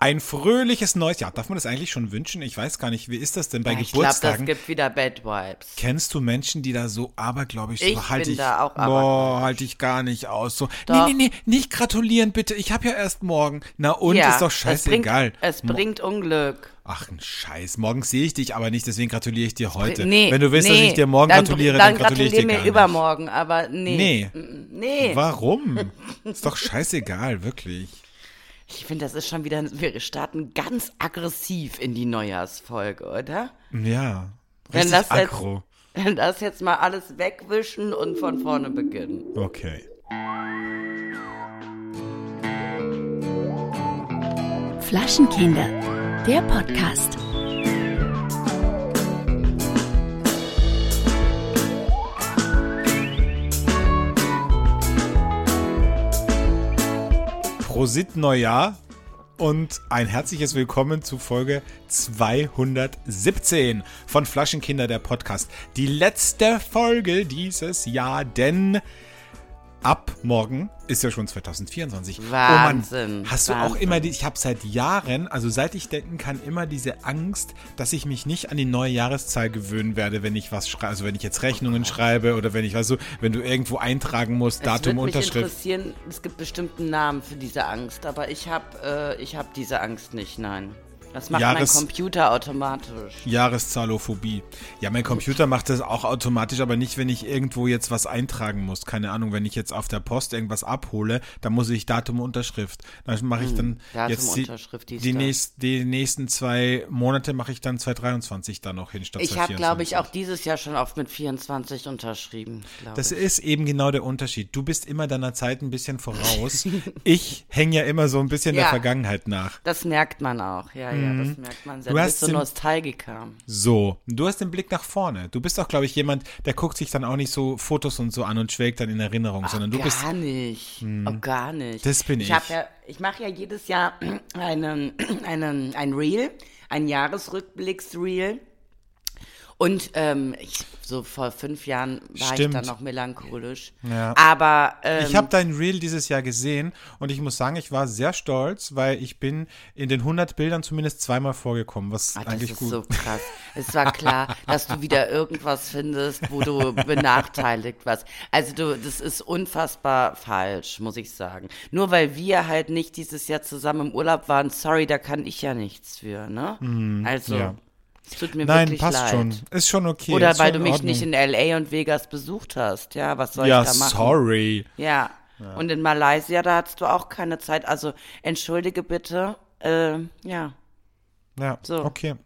Ein fröhliches neues Jahr. Darf man das eigentlich schon wünschen? Ich weiß gar nicht, wie ist das denn bei Ja, ich glaube, Geburtstagen? das gibt wieder Bad Vibes. Kennst du Menschen, die da so abergläubig Ich so, halt bin ich, da auch boah, abergläubisch. halte ich gar nicht aus. So, Doch. nee, nee, nee, nicht gratulieren bitte. Ich habe ja erst morgen. Na und, ja, ist doch es bringt, scheißegal. es bringt Unglück. Ach, ein Scheiß. Morgen sehe ich dich aber nicht, deswegen gratuliere ich dir heute. Nee, Wenn du willst, nee, dass ich dir morgen dann, gratuliere, dann, dann gratuliere ich dir mir gar nicht. übermorgen, aber nee. Nee. Nee. Warum? Ist doch scheißegal, wirklich. Ich finde, das ist schon wieder, wir starten ganz aggressiv in die Neujahrsfolge, oder? Ja. Wenn Richtig das jetzt- aggro. Wenn das jetzt mal alles wegwischen und von vorne beginnen. Okay. Flaschenkinder, der Podcast. Prosit Neujahr und ein herzliches Willkommen zu Folge 217 von Flaschenkinder der Podcast. Die letzte Folge dieses Jahr, denn ab morgen ist ja schon 2024. Wahnsinn, Oh Mann, hast du auch Wahnsinn. immer die, ich habe seit Jahren, also seit ich denken kann, immer diese Angst, dass ich mich nicht an die neue Jahreszahl gewöhnen werde, wenn ich was schreibe, also wenn ich jetzt Rechnungen schreibe oder wenn ich, weißt du, wenn du irgendwo eintragen musst, Es Datum, würde mich Unterschrift. interessieren, es gibt bestimmt einen Namen für diese Angst, aber ich habe äh, ich hab diese Angst nicht, nein. Das macht Jahres- mein Computer automatisch. Jahreszahlophobie. Ja, mein Computer macht das auch automatisch, aber nicht, wenn ich irgendwo jetzt was eintragen muss. Keine Ahnung, wenn ich jetzt auf der Post irgendwas abhole, dann muss ich Datum Unterschrift. Dann mache ich dann Hm, jetzt die, die, nächst, die nächsten zwei Monate mache ich dann 2023 dann noch hin statt Ich habe, glaube 2024. ich, auch dieses Jahr schon oft mit 24 unterschrieben. Das ich. ist eben genau der Unterschied. Du bist immer deiner Zeit ein bisschen voraus. ich hänge ja immer so ein bisschen der Ja. Vergangenheit nach. Das merkt man auch, ja, ja, das merkt man sehr. Mhm. Du hast bist so Nostalgiker. So, du hast den Blick nach vorne. Du bist auch, glaube ich, jemand, der guckt sich dann auch nicht so Fotos und so an und schwelgt dann in Erinnerung, sondern du gar bist. Hm. nicht. Oh, gar nicht. Das bin ich. Ich. ja, ich mache ja jedes Jahr einen, einen, ein Reel, ein Jahresrückblicks-Reel. Und ähm, ich, so vor fünf Jahren war Stimmt. ich dann noch melancholisch. Ja. Aber ähm, Ich habe dein Reel dieses Jahr gesehen und ich muss sagen, ich war sehr stolz, weil ich bin in den 100 Bildern zumindest zweimal vorgekommen, was das eigentlich ist gut. so krass. Es war klar, dass du wieder irgendwas findest, wo du benachteiligt warst. Also du, das ist unfassbar falsch, muss ich sagen. Nur weil wir halt nicht dieses Jahr zusammen im Urlaub waren, sorry, da kann ich ja nichts für, ne? also, Mhm, ja. Es tut mir Nein, wirklich passt leid. schon. Ist schon okay. Oder ist weil du mich nicht Ordnung. in L.A. und Vegas besucht hast. Ja, was soll Ja, ich da machen? sorry. Ja. Und in Malaysia, da hattest du auch keine Zeit. Also entschuldige bitte. Äh, ja. Ja, So. okay.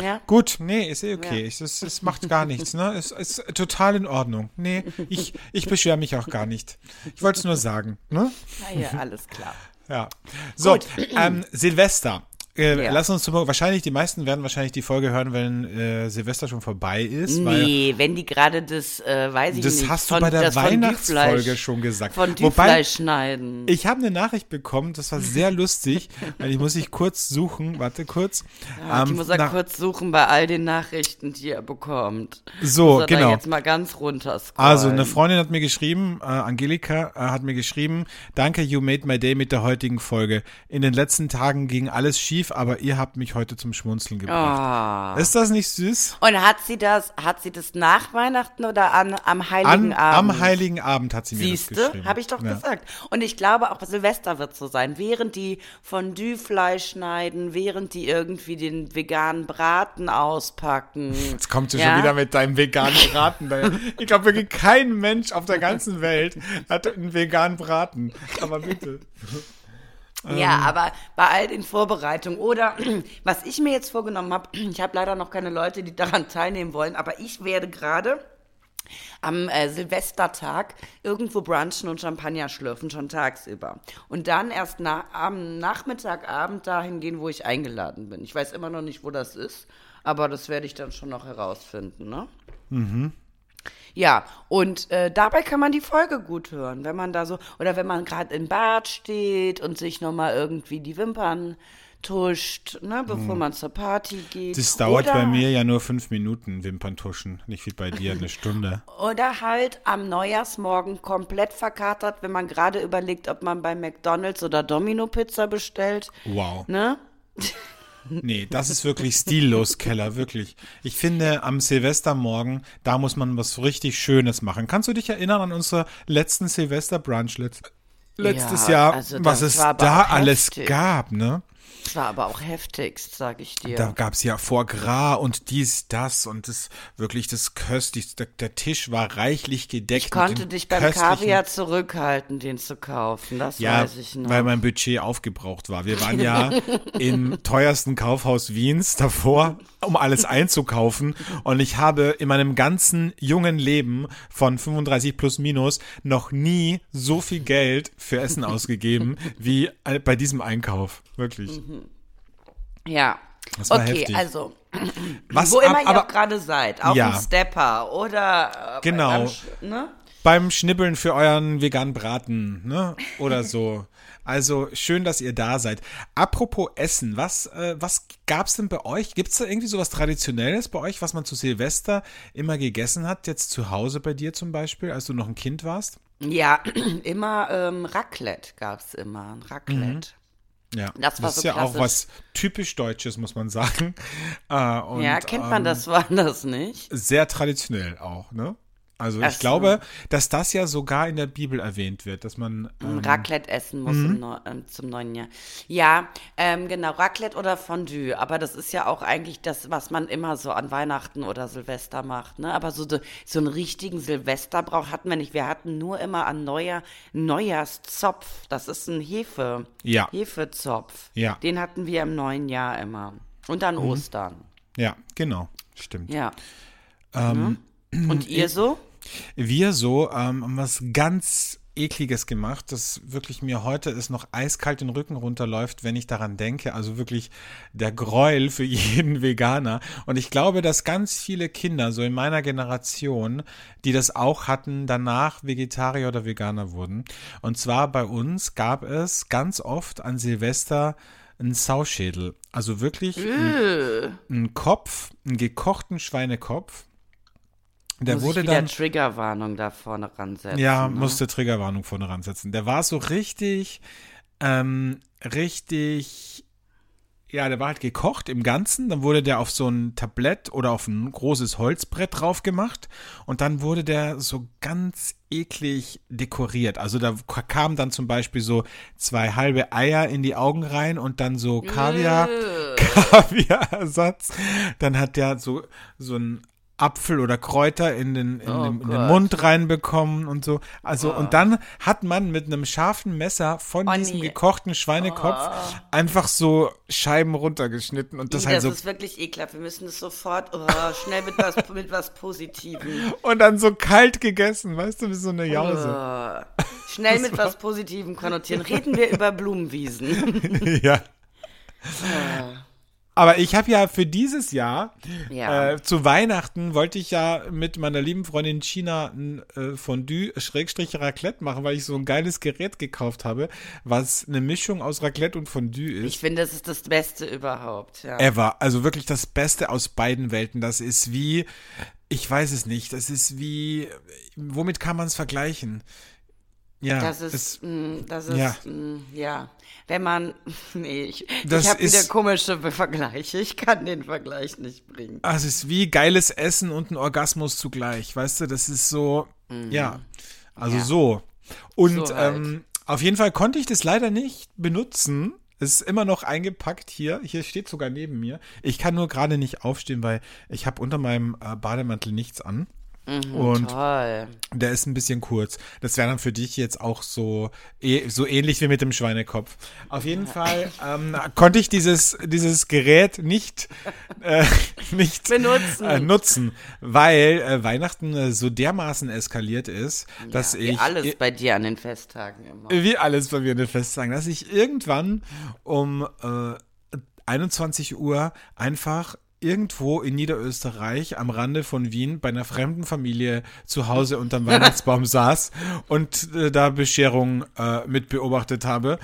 Ja. Gut, nee, ist eh okay. Ja. Es, es, macht gar nichts, ne? Es ist total in Ordnung. Nee, ich, ich beschwere mich auch gar nicht. Ich wollte es nur sagen, ne? Na ja, alles klar. Ja. So, ähm, Silvester. Äh, Ja. Lass uns zum, wahrscheinlich, die meisten werden wahrscheinlich die Folge hören, wenn äh, Silvester schon vorbei ist. Weil Nee, wenn die gerade das, äh, weiß ich das nicht. hast du von, bei der das Weihnachtsfolge schon gesagt. Von Wobei, schneiden. ich habe eine Nachricht bekommen, das war sehr lustig, weil ich muss ich kurz suchen, warte kurz. ja, Ähm, muss er na- kurz suchen bei all den Nachrichten, die er bekommt. So, muss genau. Jetzt mal ganz runter Also, eine Freundin hat mir geschrieben, äh, Angelika äh, hat mir geschrieben, danke, you made my day mit der heutigen Folge. In den letzten Tagen ging alles schief, aber ihr habt mich heute zum Schmunzeln gebracht. Ah. Ist das nicht süß? Und hat sie das, hat sie das nach Weihnachten oder an, am Heiligen An, Abend? am Heiligen Abend hat sie mir Siehste, das geschrieben. habe ich doch Ja. gesagt. Und ich glaube auch Silvester wird so sein. Während die Fondue-Fleisch schneiden, während die irgendwie den veganen Braten auspacken. Jetzt kommt sie Ja? schon wieder mit deinem veganen Braten. Ich glaube wirklich kein Mensch auf der ganzen Welt hat einen veganen Braten. Aber bitte. Ja, Ähm. aber bei all den Vorbereitungen oder was ich mir jetzt vorgenommen habe, ich habe leider noch keine Leute, die daran teilnehmen wollen, aber ich werde gerade am äh, Silvestertag irgendwo brunchen und Champagner schlürfen, schon tagsüber. Und dann erst na am Nachmittagabend dahin gehen, wo ich eingeladen bin. Ich weiß immer noch nicht, wo das ist, aber das werde ich dann schon noch herausfinden, ne? Ja, und äh, dabei kann man die Folge gut hören, wenn man da so, oder wenn man gerade im Bad steht und sich nochmal irgendwie die Wimpern tuscht, ne, bevor man zur Party geht. Das dauert oder, bei mir ja nur fünf Minuten, Wimperntuschen. Nicht wie bei dir eine Stunde. Oder halt am Neujahrsmorgen komplett verkatert, wenn man gerade überlegt, ob man bei McDonalds oder Domino Pizza bestellt. Wow. Ne? Nee, das ist wirklich stillos, Keller, wirklich. Ich finde, am Silvestermorgen, da muss man was richtig Schönes machen. Kannst du dich erinnern an unsere letzten Silvester-Brunch letzt, letztes Ja, Jahr, also was es da alles gab, ne? Das war aber auch heftigst, sag ich dir. Da gab's ja Foie Gras und dies, das und das wirklich das köstlichste. Der, Tisch war reichlich gedeckt. ich konnte dich beim Kaviar zurückhalten, den zu kaufen. Das Ja, weiß ich noch. weil mein Budget aufgebraucht war. Wir waren ja im teuersten Kaufhaus Wiens davor, um alles einzukaufen. Und ich habe in meinem ganzen jungen Leben von 35 plus minus noch nie so viel Geld für Essen ausgegeben wie äh, bei diesem Einkauf. Wirklich. Ja. Das war okay, heftig. also, Was, wo immer ab- ihr aber auch gerade seid, auf Ja. dem Stepper oder äh, Genau. Sch- ne? beim Schnibbeln für euren veganen Braten, ne? Oder so. Also schön, dass ihr da seid. Apropos Essen, was, äh, was gab's denn bei euch? Gibt's da irgendwie sowas Traditionelles bei euch, was man zu Silvester immer gegessen hat? Jetzt zu Hause bei dir zum Beispiel, als du noch ein Kind warst? Ja, immer ähm, Raclette gab's immer, ein Raclette. Ja, Das war ist so ja auch was typisch Deutsches, muss man sagen. Äh, und, ja, kennt man ähm, das woanders nicht? Sehr traditionell auch, ne? Also Ach ich glaube, dass das ja sogar in der Bibel erwähnt wird, dass man ähm, Raclette essen muss im Neu ähm, zum neuen Jahr. Ja, ähm, genau, Raclette oder Fondue. Aber das ist ja auch eigentlich das, was man immer so an Weihnachten oder Silvester macht. Ne? Aber so, so einen richtigen Silvesterbrauch hatten wir nicht. Wir hatten nur immer an Neujahr Neujahrszopf. Das ist ein Hefe. Ja. Hefezopf. Ja. Mhm. Den hatten wir im neuen Jahr immer. Und an Ostern. ja, genau, stimmt. Ja. Ähm, Mhm. Und ihr so? Wir so ähm, haben was ganz ekliges gemacht, das wirklich mir heute ist noch eiskalt den Rücken runterläuft, wenn ich daran denke. Also wirklich der Gräuel für jeden Veganer. Und ich glaube, dass ganz viele Kinder so in meiner Generation, die das auch hatten, danach Vegetarier oder Veganer wurden. Und zwar bei uns gab es ganz oft an Silvester einen Sauschädel. Also wirklich ein, einen Kopf, einen gekochten Schweinekopf. Der Muss wurde ich wieder dann Triggerwarnung da vorne ransetzen. ja, ne? musste Triggerwarnung vorne ransetzen. Der war so richtig, ähm, richtig, ja, der war halt gekocht im Ganzen. Dann wurde der auf so ein Tablett oder auf ein großes Holzbrett drauf gemacht. Und dann wurde der so ganz eklig dekoriert. Also da kamen dann zum Beispiel so zwei halbe Eier in die Augen rein und dann so Kaviar, Kaviarersatz. Dann hat der so, so ein Apfel oder Kräuter in den, in, Oh den, in den. Mund reinbekommen und so. Also, und dann hat man mit einem scharfen Messer von Oh, diesem nee. gekochten Schweinekopf einfach so Scheiben runtergeschnitten und das das halt so ist wirklich ekelhaft. Wir müssen es sofort oh, schnell mit was, mit was Positivem. und dann so kalt gegessen, weißt du, wie so eine Jause. Oh, schnell mit was Positivem konnotieren. Reden wir über Blumenwiesen. ja. Aber ich habe ja für dieses Jahr Ja. äh, zu Weihnachten wollte ich ja mit meiner lieben Freundin China ein äh, Fondue Schrägstrich Raclette machen, weil ich so ein geiles Gerät gekauft habe, was eine Mischung aus Raclette und Fondue ist. Ich finde, das ist das Beste überhaupt. Ja. Ever. Also wirklich das Beste aus beiden Welten. Das ist wie, ich weiß es nicht, das ist wie, womit kann man es vergleichen? Ja, Das ist, es- mh, das ist, ja. mh, ja. Wenn man, nee, ich, Das ich habe wieder komische Vergleiche. Ich kann den Vergleich nicht bringen. Ah, es ist wie geiles Essen und ein Orgasmus zugleich, weißt du? Das ist so, ja, also Mhm. Ja. so. Und So halt. ähm, auf jeden Fall konnte ich das leider nicht benutzen. Es ist immer noch eingepackt hier. Hier steht sogar neben mir. Ich kann nur gerade nicht aufstehen, weil ich habe unter meinem äh, Bademantel nichts an. Und Toll. der ist ein bisschen kurz. Das wäre dann für dich jetzt auch so, eh, so ähnlich wie mit dem Schweinekopf. Auf jeden Fall ähm, konnte ich dieses, dieses Gerät nicht, äh, nicht Benutzen. Äh, nutzen, weil äh, Weihnachten äh, so dermaßen eskaliert ist, dass ja, ich wie alles bei dir an den Festtagen immer. wie alles bei mir eine Festsagen, dass ich irgendwann um äh, 21 Uhr einfach irgendwo in Niederösterreich am Rande von Wien bei einer fremden Familie zu Hause unterm Weihnachtsbaum saß und äh, da Bescherung äh, mit beobachtet habe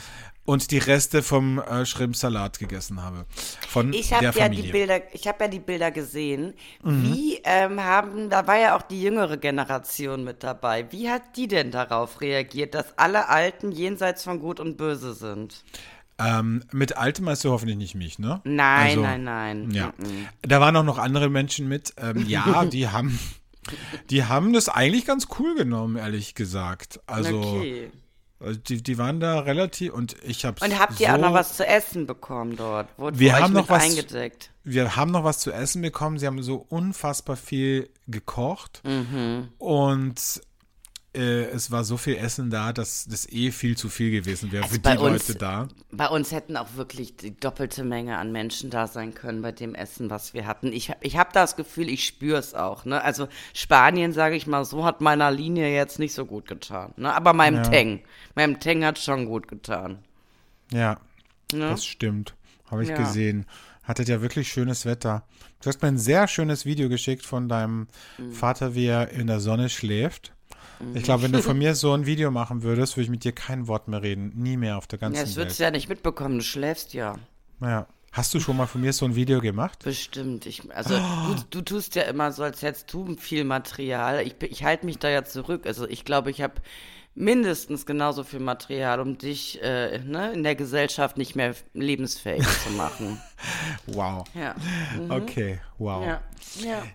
und die Reste vom äh, Schrimpsalat gegessen habe. Von Ich habe ja Familie. die Bilder, ich habe ja die Bilder gesehen. Mhm. Wie ähm, haben, da war ja auch die jüngere Generation mit dabei. Wie hat die denn darauf reagiert, dass alle Alten jenseits von Gut und Böse sind? Ähm, mit Altem meinst du hoffentlich nicht mich, ne? Nein, Also, nein, nein. Ja. Mm-mm. Da waren auch noch andere Menschen mit. Ähm, ja, die haben, die haben das eigentlich ganz cool genommen, ehrlich gesagt. Also, okay. also die, die waren da relativ und ich habe Und habt ihr so, auch noch was zu essen bekommen dort? Wurde Wir haben noch was- eingedeckt. Wir haben noch was zu essen bekommen. Sie haben so unfassbar viel gekocht Mhm. und äh, es war so viel Essen da, dass das eh viel zu viel gewesen wäre Also für die uns- Leute da. Bei uns hätten auch wirklich die doppelte Menge an Menschen da sein können bei dem Essen, was wir hatten. Ich, ich habe das Gefühl, ich spüre es auch. Ne? Also Spanien, sage ich mal so, hat meiner Linie jetzt nicht so gut getan. Ne? Aber meinem Teng, meinem Teng hat schon gut getan. Ja, Ne? das stimmt. Habe ich Ja. gesehen. Hattet ja wirklich schönes Wetter. Du hast mir ein sehr schönes Video geschickt von deinem Mhm. Vater, wie er in der Sonne schläft. Ich glaube, wenn du von mir so ein Video machen würdest, würde ich mit dir kein Wort mehr reden. Nie mehr auf der Ja, ganzen das würdest Welt. du ja nicht mitbekommen, du schläfst ja. Ja. Hast du schon mal von mir so ein Video gemacht? Bestimmt. Ich, also du, du tust ja immer so, als hättest du viel Material. Ich, ich halte mich da ja zurück. Also ich glaube, ich habe mindestens genauso viel Material, um dich äh, ne, in der Gesellschaft nicht mehr lebensfähig zu machen. Wow. Ja. Okay, wow. Ja.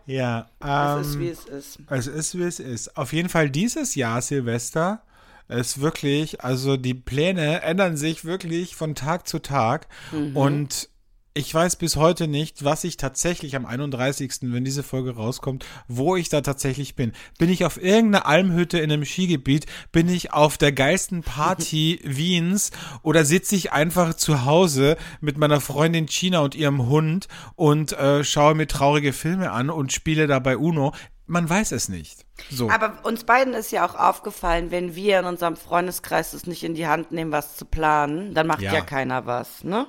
Ja. Ja, Es ist, ähm, wie es ist. Es ist, wie es ist. Auf jeden Fall dieses Jahr, Silvester, ist wirklich, also die Pläne ändern sich wirklich von Tag zu Tag. Und ich weiß bis heute nicht, was ich tatsächlich am 31., wenn diese Folge rauskommt, wo ich da tatsächlich bin. Bin ich auf irgendeiner Almhütte in einem Skigebiet? Bin ich auf der geilsten Party Wiens? Oder sitze ich einfach zu Hause mit meiner Freundin China und ihrem Hund und äh, schaue mir traurige Filme an und spiele dabei Uno? Man weiß es nicht. So. Aber uns beiden ist ja auch aufgefallen, wenn wir in unserem Freundeskreis es nicht in die Hand nehmen, was zu planen, dann macht ja, Ja. keiner was, ne?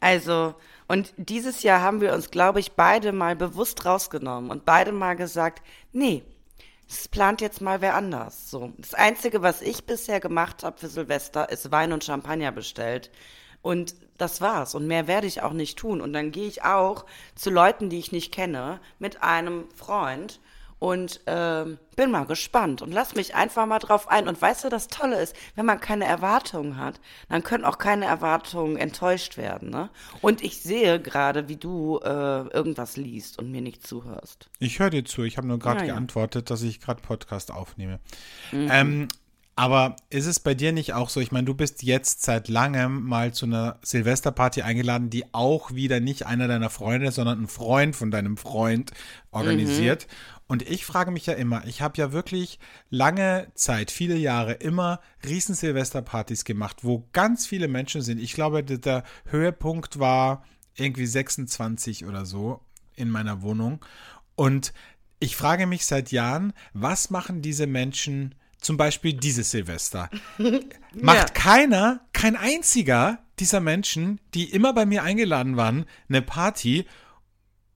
Also, und dieses Jahr haben wir uns, glaube ich, beide mal bewusst rausgenommen und beide mal gesagt, nee, es plant jetzt mal wer anders. So. Das Einzige, was ich bisher gemacht habe für Silvester, ist Wein und Champagner bestellt. Und das war's. Und mehr werde ich auch nicht tun. Und dann gehe ich auch zu Leuten, die ich nicht kenne, mit einem Freund und ähm, bin mal gespannt und lass mich einfach mal drauf ein. Und weißt du, das Tolle ist, wenn man keine Erwartungen hat, dann können auch keine Erwartungen enttäuscht werden. Ne? Und ich sehe gerade, wie du äh, irgendwas liest und mir nicht zuhörst. Ich höre dir zu. Ich habe nur gerade ja. geantwortet, dass ich gerade Podcast aufnehme. Ähm, aber ist es bei dir nicht auch so? Ich meine, du bist jetzt seit langem mal zu einer Silvesterparty eingeladen, die auch wieder nicht einer deiner Freunde, sondern ein Freund von deinem Freund organisiert. Und ich frage mich ja immer, ich habe ja wirklich lange Zeit, viele Jahre, immer riesen Silvesterpartys gemacht, wo ganz viele Menschen sind. Ich glaube, der- der Höhepunkt war irgendwie 26 oder so in meiner Wohnung. Und ich frage mich seit Jahren, was machen diese Menschen zum Beispiel dieses Silvester? Macht keiner, kein einziger dieser Menschen, die immer bei mir eingeladen waren, eine Party?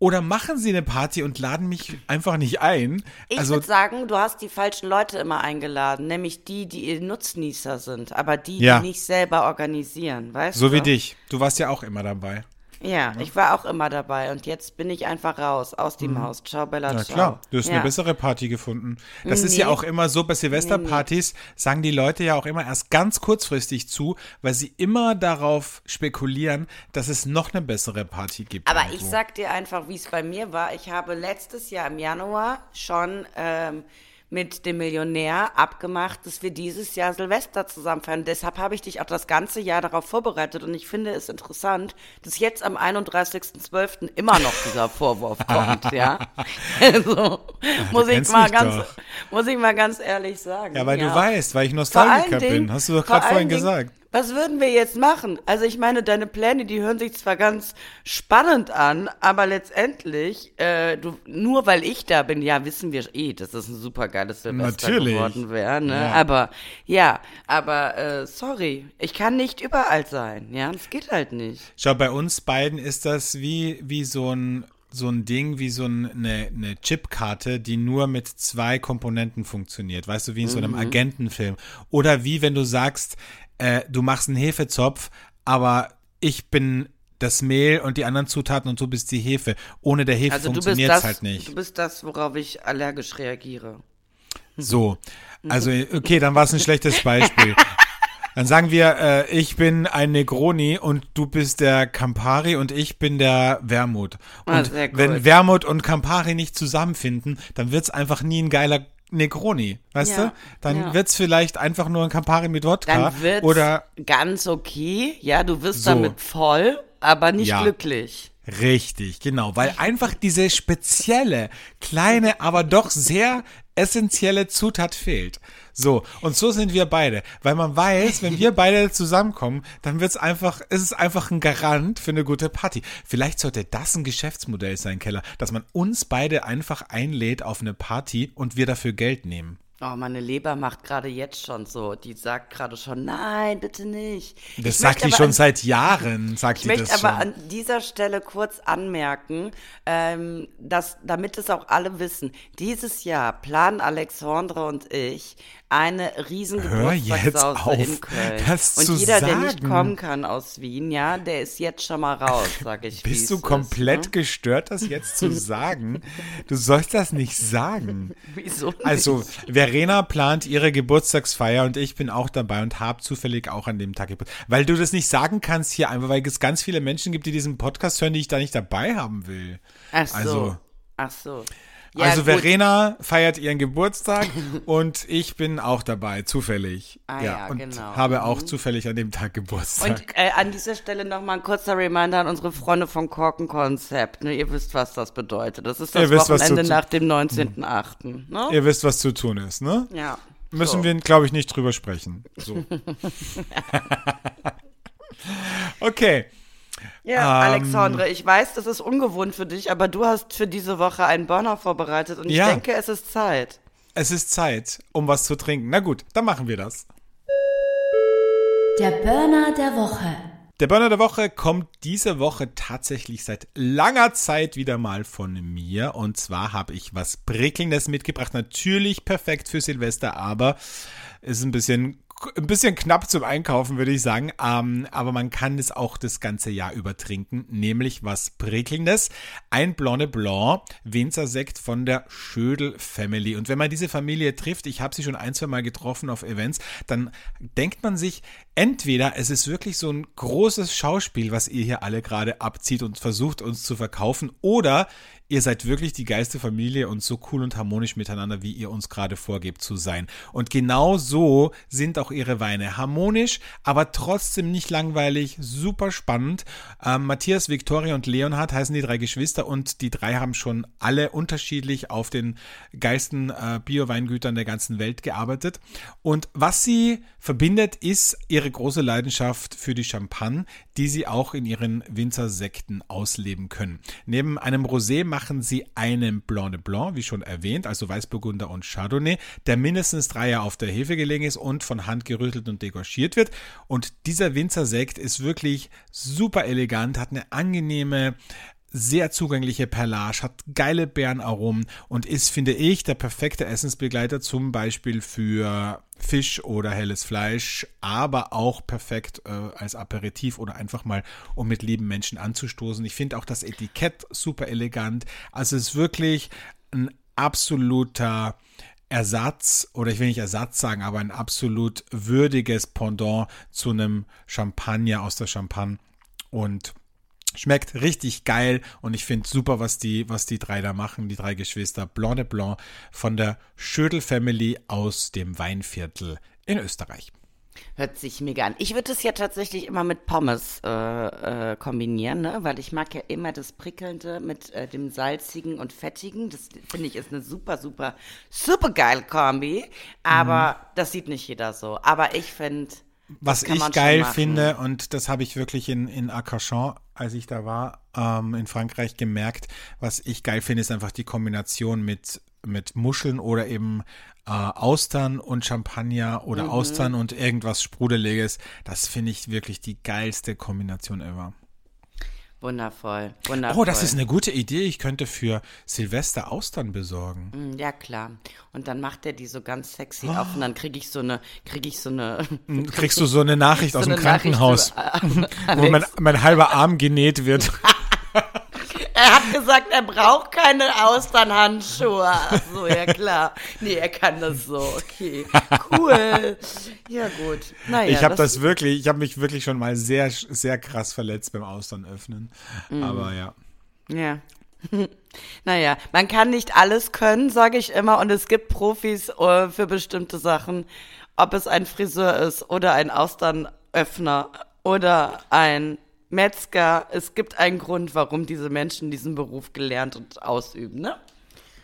Oder machen sie eine Party und laden mich einfach nicht ein? Ich also, würde sagen, du hast die falschen Leute immer eingeladen, nämlich die, die Nutznießer sind, aber die, Ja. die nicht selber organisieren, weißt so du? wie dich. Du warst ja auch immer dabei. Ja, ich war auch immer dabei und jetzt bin ich einfach raus, aus dem Haus. Ciao, Bella, Mhm. Ja ciao. klar, du hast ja. eine bessere Party gefunden. Das ist ja Nee. auch immer so, bei Silvesterpartys sagen die Leute ja auch immer erst ganz kurzfristig zu, weil sie immer darauf spekulieren, dass es noch eine bessere Party gibt. Aber ich irgendwo. sag dir einfach, wie es bei mir war. Ich habe letztes Jahr im Januar schon ähm, mit dem Millionär abgemacht, dass wir dieses Jahr Silvester zusammen feiern. Deshalb habe ich dich auch das ganze Jahr darauf vorbereitet und ich finde es interessant, dass jetzt am 31.12. immer noch dieser Vorwurf kommt, ja. Also, muss ich mal ganz, doch. muss ich mal ganz ehrlich sagen. Ja, weil du weißt, weil ich Nostalgiker bin. Hast du doch gerade vorhin Dingen, gesagt. Was würden wir jetzt machen? Also ich meine, deine Pläne, die hören sich zwar ganz spannend an, aber letztendlich, äh, du, nur weil ich da bin, ja, wissen wir eh, dass das ein super geiles Silvester Natürlich. geworden wäre. Ne? Ja. Aber ja, aber äh, sorry, ich kann nicht überall sein. Ja, das geht halt nicht. Schau, bei uns beiden ist das wie, wie so ein so ein Ding wie so ein- eine, eine Chipkarte, die nur mit zwei Komponenten funktioniert. Weißt du, wie in so einem Agentenfilm. Oder wie wenn du sagst, äh, du machst einen Hefezopf, aber ich bin das Mehl und die anderen Zutaten und du bist die Hefe. Ohne der Hefe Also funktioniert es halt nicht. du bist das, worauf ich allergisch reagiere. So. Also, okay, dann war es ein schlechtes Beispiel. Dann sagen wir, äh, ich bin ein Negroni und du bist der Campari und ich bin der Wermut. Und Ah, sehr gut. wenn Wermut und Campari nicht zusammenfinden, dann wird's einfach nie ein geiler Negroni, weißt Ja, du? Dann ja. wird's vielleicht einfach nur ein Campari mit Wodka Dann wird's oder ganz okay. Ja, du wirst So. damit voll, aber nicht Ja. glücklich. Richtig, genau, weil einfach diese spezielle, kleine, aber doch sehr essentielle Zutat fehlt. So, und so sind wir beide, weil man weiß, wenn wir beide zusammenkommen, dann wird's einfach, ist es einfach ein Garant für eine gute Party. Vielleicht sollte das ein Geschäftsmodell sein, Keller, dass man uns beide einfach einlädt auf eine Party und wir dafür Geld nehmen. Oh, meine Leber macht gerade jetzt schon so. Die sagt gerade schon, nein, bitte nicht. Das Ich sagt möchte die aber schon an- seit Jahren, sagt Ich die möchte das aber schon. an dieser Stelle kurz anmerken, ähm, dass, damit es auch alle wissen, dieses Jahr planen Alexandre und ich eine riesen Hör jetzt Geburtstagssause auf, in Köln. das und jeder, der nicht sagen. kommen kann aus Wien, ja, der ist jetzt schon mal raus, sag ich. Bist du ist, komplett ne? gestört, das jetzt zu sagen? Du sollst das nicht sagen. Wieso nicht? Also, Verena plant ihre Geburtstagsfeier und ich bin auch dabei und habe zufällig auch an dem Tag Geburtstag. Weil du das nicht sagen kannst hier einfach, weil es ganz viele Menschen gibt, die diesen Podcast hören, die ich da nicht dabei haben will. Ach so. also- Ach so. Ja, also gut. Verena feiert ihren Geburtstag und ich bin auch dabei, zufällig. Ah ja, und genau. habe auch zufällig an dem Tag Geburtstag. Und äh, an dieser Stelle nochmal ein kurzer Reminder an unsere Freunde vom Korkenkonzept. Ne? Ihr wisst, was das bedeutet. Das ist das wisst, Wochenende nach dem 19.8. Ne? Ihr wisst, was zu tun ist, ne? Ja. Müssen so. wir, glaube ich, nicht drüber sprechen. So. okay. Ja, Ähm, Alexandre, ich weiß, das ist ungewohnt für dich, aber du hast für diese Woche einen Burner vorbereitet und ich Ja. denke, es ist Zeit. Es ist Zeit, um was zu trinken. Na gut, dann machen wir das. Der Burner der Woche. Der Burner der Woche kommt diese Woche tatsächlich seit langer Zeit wieder mal von mir. Und zwar habe ich was Prickelndes mitgebracht. Natürlich perfekt für Silvester, aber ist ein bisschen, ein bisschen knapp zum Einkaufen, würde ich sagen. Ähm, aber man kann es auch das ganze Jahr über trinken. Nämlich was Prickelndes. Ein Blonde Blanc Winzersekt von der Schödel Family. Und wenn man diese Familie trifft, ich habe sie schon ein, zwei Mal getroffen auf Events, dann denkt man sich, entweder es ist wirklich so ein großes Schauspiel, was ihr hier alle gerade abzieht und versucht uns zu verkaufen, oder ihr seid wirklich die geilste Familie und so cool und harmonisch miteinander, wie ihr uns gerade vorgebt zu sein. Und genau so sind auch ihre Weine. Harmonisch, aber trotzdem nicht langweilig, super spannend. Ähm, Matthias, Viktoria und Leonhard heißen die drei Geschwister und die drei haben schon alle unterschiedlich auf den geilsten äh, Bio-Weingütern der ganzen Welt gearbeitet. Und was sie verbindet, ist ihre große Leidenschaft für die Champagne, die sie auch in ihren Winzersekten ausleben können. Neben einem Rosé machen sie einen Blanc de Blanc, wie schon erwähnt, also Weißburgunder und Chardonnay, der mindestens drei Jahre auf der Hefe gelegen ist und von Hand gerüttelt und degorgiert wird. Und dieser Winzersekt ist wirklich super elegant, hat eine angenehme sehr zugängliche Perlage, hat geile Beerenaromen und ist, finde ich, der perfekte Essensbegleiter zum Beispiel für Fisch oder helles Fleisch, aber auch perfekt äh, als Aperitif oder einfach mal, um mit lieben Menschen anzustoßen. Ich finde auch das Etikett super elegant. Also es ist wirklich ein absoluter Ersatz, oder ich will nicht Ersatz sagen, aber ein absolut würdiges Pendant zu einem Champagner aus der Champagne. Und Schmeckt richtig geil und ich finde super, was die, was die drei da machen, die drei Geschwister Blanc de Blanc von der Schödel Family aus dem Weinviertel in Österreich. Hört sich mega an. Ich würde es ja tatsächlich immer mit Pommes äh, äh, kombinieren, ne? weil ich mag ja immer das Prickelnde mit äh, dem Salzigen und Fettigen. Das finde ich ist eine super, super, super geile Kombi. Aber das sieht nicht jeder so. Aber ich finde, Was ich geil finde, und das habe ich wirklich in, in Arcachon, als ich da war, ähm, in Frankreich gemerkt, was ich geil finde, ist einfach die Kombination mit, mit Muscheln oder eben äh, Austern und Champagner oder Mhm. Austern und irgendwas Sprudeliges. Das finde ich wirklich die geilste Kombination ever. Wundervoll, wundervoll. Oh, das ist eine gute Idee. Ich könnte für Silvester Austern besorgen. Mm, Ja, klar. Und dann macht er die so ganz sexy auf und dann kriege ich so eine, kriege ich so eine, Kriegst du so eine Nachricht so aus dem Krankenhaus, so, äh, wo mein, mein halber Arm genäht wird. er hat gesagt, er braucht keine Austernhandschuhe. Ach so, ja klar. Nee, er kann das so. Okay, cool. Ja gut. Naja, ich habe das, das, wirklich, ich habe mich wirklich schon mal sehr, sehr krass verletzt beim Austern öffnen. Mm. Aber ja. Ja. Naja, man kann nicht alles können, sage ich immer, und es gibt Profis uh, für bestimmte Sachen, ob es ein Friseur ist oder ein Austernöffner oder ein Metzger. Es gibt einen Grund, warum diese Menschen diesen Beruf gelernt und ausüben, ne?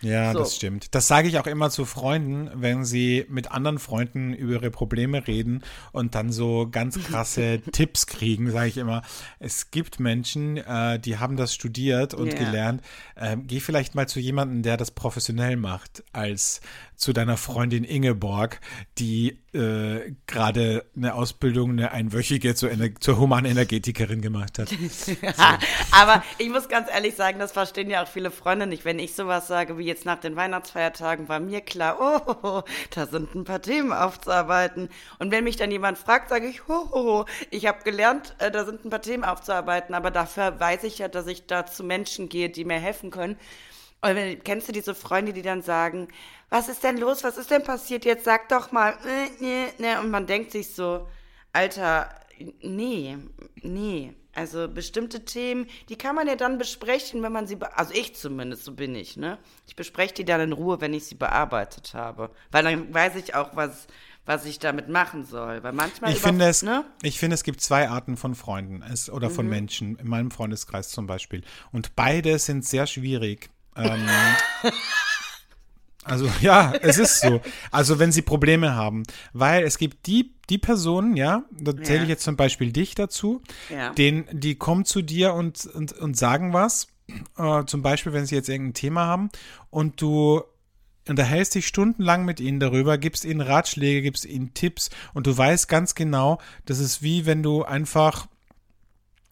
Ja, so. das stimmt. Das sage ich auch immer zu Freunden, wenn sie mit anderen Freunden über ihre Probleme reden und dann so ganz krasse Tipps kriegen, sage ich immer. Es gibt Menschen, äh, die haben das studiert und yeah. gelernt. Äh, geh vielleicht mal zu jemandem, der das professionell macht, als zu deiner Freundin Ingeborg, die äh, gerade eine Ausbildung, eine einwöchige zur, zur Humanenergetikerin gemacht hat. So. Aber ich muss ganz ehrlich sagen, das verstehen ja auch viele Freunde nicht. Wenn ich sowas sage wie jetzt nach den Weihnachtsfeiertagen, war mir klar, oh, da sind ein paar Themen aufzuarbeiten. Und wenn mich dann jemand fragt, sage ich, oh, oh, ich habe gelernt, äh, da sind ein paar Themen aufzuarbeiten, aber dafür weiß ich ja, dass ich da zu Menschen gehe, die mir helfen können. Und kennst du diese Freunde, die dann sagen, was ist denn los, was ist denn passiert jetzt, sag doch mal, äh, nee, nee. und man denkt sich so, Alter, nee, nee. Also bestimmte Themen, die kann man ja dann besprechen, wenn man sie, also ich zumindest, so bin ich, ne? Ich bespreche die dann in Ruhe, wenn ich sie bearbeitet habe. Weil dann weiß ich auch, was, was ich damit machen soll. Weil manchmal. Ich finde es, ne? ich finde, es gibt zwei Arten von Freunden es, oder von mhm. Menschen, in meinem Freundeskreis zum Beispiel. Und beide sind sehr schwierig. Ähm, also ja, es ist so. Also wenn sie Probleme haben, weil es gibt die die Personen, ja, da zähle ja. ich jetzt zum Beispiel dich dazu, ja. den, die kommen zu dir und, und, und sagen was, äh, zum Beispiel, wenn sie jetzt irgendein Thema haben und du unterhältst dich stundenlang mit ihnen darüber, gibst ihnen Ratschläge, gibst ihnen Tipps und du weißt ganz genau, das ist wie wenn du einfach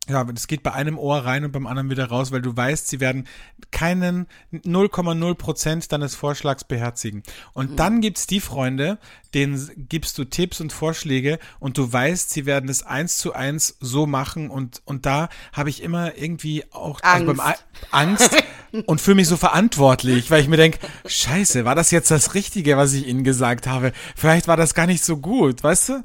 ja, das geht bei einem Ohr rein und beim anderen wieder raus, weil du weißt, sie werden keinen 0,0 Prozent deines Vorschlags beherzigen. Und mhm. dann gibt's die Freunde, denen gibst du Tipps und Vorschläge und du weißt, sie werden es eins zu eins so machen und, und da habe ich immer irgendwie auch Angst, also Angst und fühle mich so verantwortlich, weil ich mir denke, scheiße, war das jetzt das Richtige, was ich ihnen gesagt habe? Vielleicht war das gar nicht so gut, weißt du?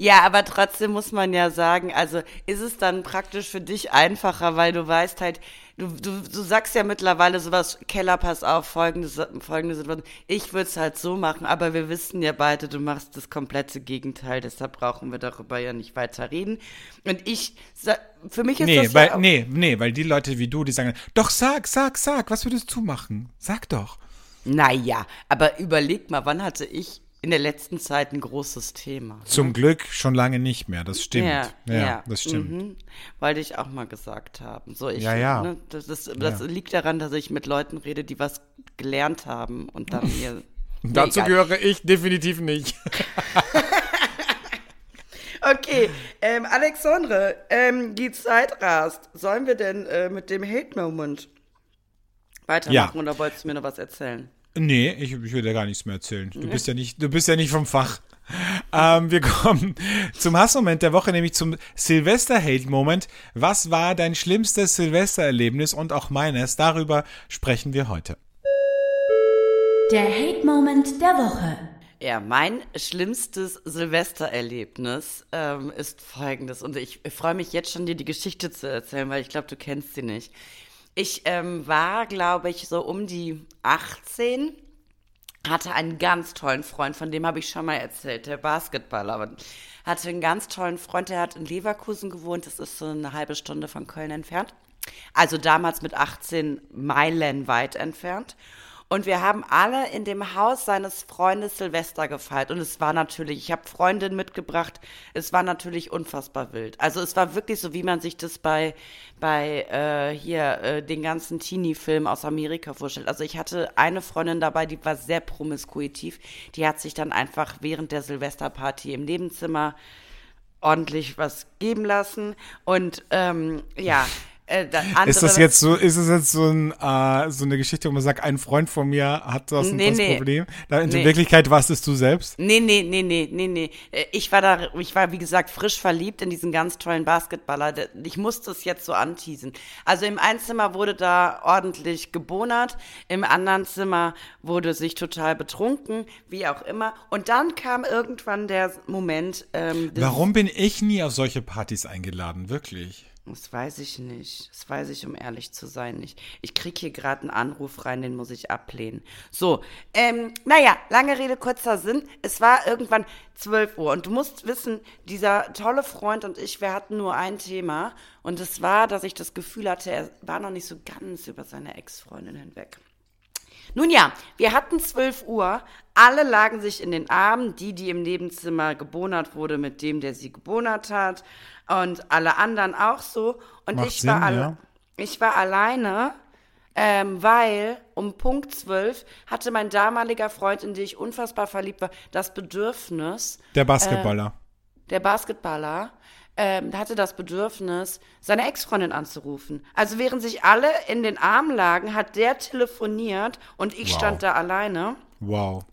Ja, aber trotzdem muss man ja sagen, also ist es dann praktisch für dich einfacher, weil du weißt halt, du, du, du sagst ja mittlerweile sowas, Keller, pass auf, folgende, folgende Situation. Ich würde es halt so machen, aber wir wissen ja beide, du machst das komplette Gegenteil, deshalb brauchen wir darüber ja nicht weiter reden. Und ich, für mich ist nee, das weil, ja Nee, nee, weil die Leute wie du, die sagen, doch sag, sag, sag, was würdest du machen? Sag doch. Naja, aber überleg mal, wann hatte ich in der letzten Zeit ein großes Thema. Ne? Zum ne? Glück schon lange nicht mehr, das stimmt. Ja, ja, ja. das stimmt. Mhm. Wollte ich auch mal gesagt haben. So, ich, ja, ja. Ne, das, das, das liegt daran, dass ich mit Leuten rede, die was gelernt haben und dann mir. Dazu egal. gehöre ich definitiv nicht. okay, ähm, Alexandre, ähm, die Zeit rast. Sollen wir denn äh, mit dem Hate-Moment weitermachen oder wolltest du mir noch was erzählen? Nee, ich, ich will dir gar nichts mehr erzählen. Du bist ja nicht, du bist ja nicht vom Fach. Ähm, wir kommen zum Hassmoment der Woche, nämlich zum Silvester-Hate-Moment. Was war dein schlimmstes Silvestererlebnis und auch meines? Darüber sprechen wir heute. Der Hate-Moment der Woche. Ja, mein schlimmstes Silvestererlebnis ähm, ist folgendes. Und ich, ich freue mich jetzt schon, dir die Geschichte zu erzählen, weil ich glaube, du kennst sie nicht. Ich ähm, war, glaube ich, so um die 18, hatte einen ganz tollen Freund, von dem habe ich schon mal erzählt, der Basketballer. Hatte einen ganz tollen Freund, der hat in Leverkusen gewohnt, das ist so eine halbe Stunde von Köln entfernt. Also damals mit 18 Meilen weit entfernt. Und wir haben alle in dem Haus seines Freundes Silvester gefeiert. Und es war natürlich, ich habe Freundinnen mitgebracht, es war natürlich unfassbar wild. Also es war wirklich so, wie man sich das bei, bei äh, hier äh, den ganzen Teenie-Film aus Amerika vorstellt. Also ich hatte eine Freundin dabei, die war sehr promiskuitiv. Die hat sich dann einfach während der Silvesterparty im Nebenzimmer ordentlich was geben lassen. Und ähm, ja, Äh, Ist das jetzt so, ist es jetzt so, ein, äh, so eine Geschichte, wo man sagt, ein Freund von mir hat das Nee, das nee. Problem? Da, in Nee. Wirklichkeit warst es du selbst? Nee, nee, nee, nee, nee, nee. Äh, Ich war da, ich war, wie gesagt, frisch verliebt in diesen ganz tollen Basketballer. Ich musste es jetzt so anteasen. Also im einen Zimmer wurde da ordentlich gebonert, im anderen Zimmer wurde sich total betrunken, wie auch immer. Und dann kam irgendwann der Moment, ähm, Warum bin ich nie auf solche Partys eingeladen? Wirklich? Das weiß ich nicht. Das weiß ich, um ehrlich zu sein, nicht. Ich krieg hier gerade einen Anruf rein, den muss ich ablehnen. So, ähm, naja, lange Rede, kurzer Sinn. Es war irgendwann 12 Uhr und du musst wissen, dieser tolle Freund und ich, wir hatten nur ein Thema und es war, dass ich das Gefühl hatte, er war noch nicht so ganz über seine Ex-Freundin hinweg. Nun ja, wir hatten 12 Uhr, alle lagen sich in den Armen, die, die im Nebenzimmer gebonert wurde mit dem, der sie gebonert hat und alle anderen auch so. Und Macht ich Sinn, war alle, ja. ich war alleine, ähm, weil um Punkt 12 hatte mein damaliger Freund, in den ich unfassbar verliebt war, das Bedürfnis, Der Basketballer. der Basketballer ähm, hatte das Bedürfnis, seine Ex-Freundin anzurufen. Also während sich alle in den Armen lagen, hat der telefoniert und ich Wow. stand da alleine, wow.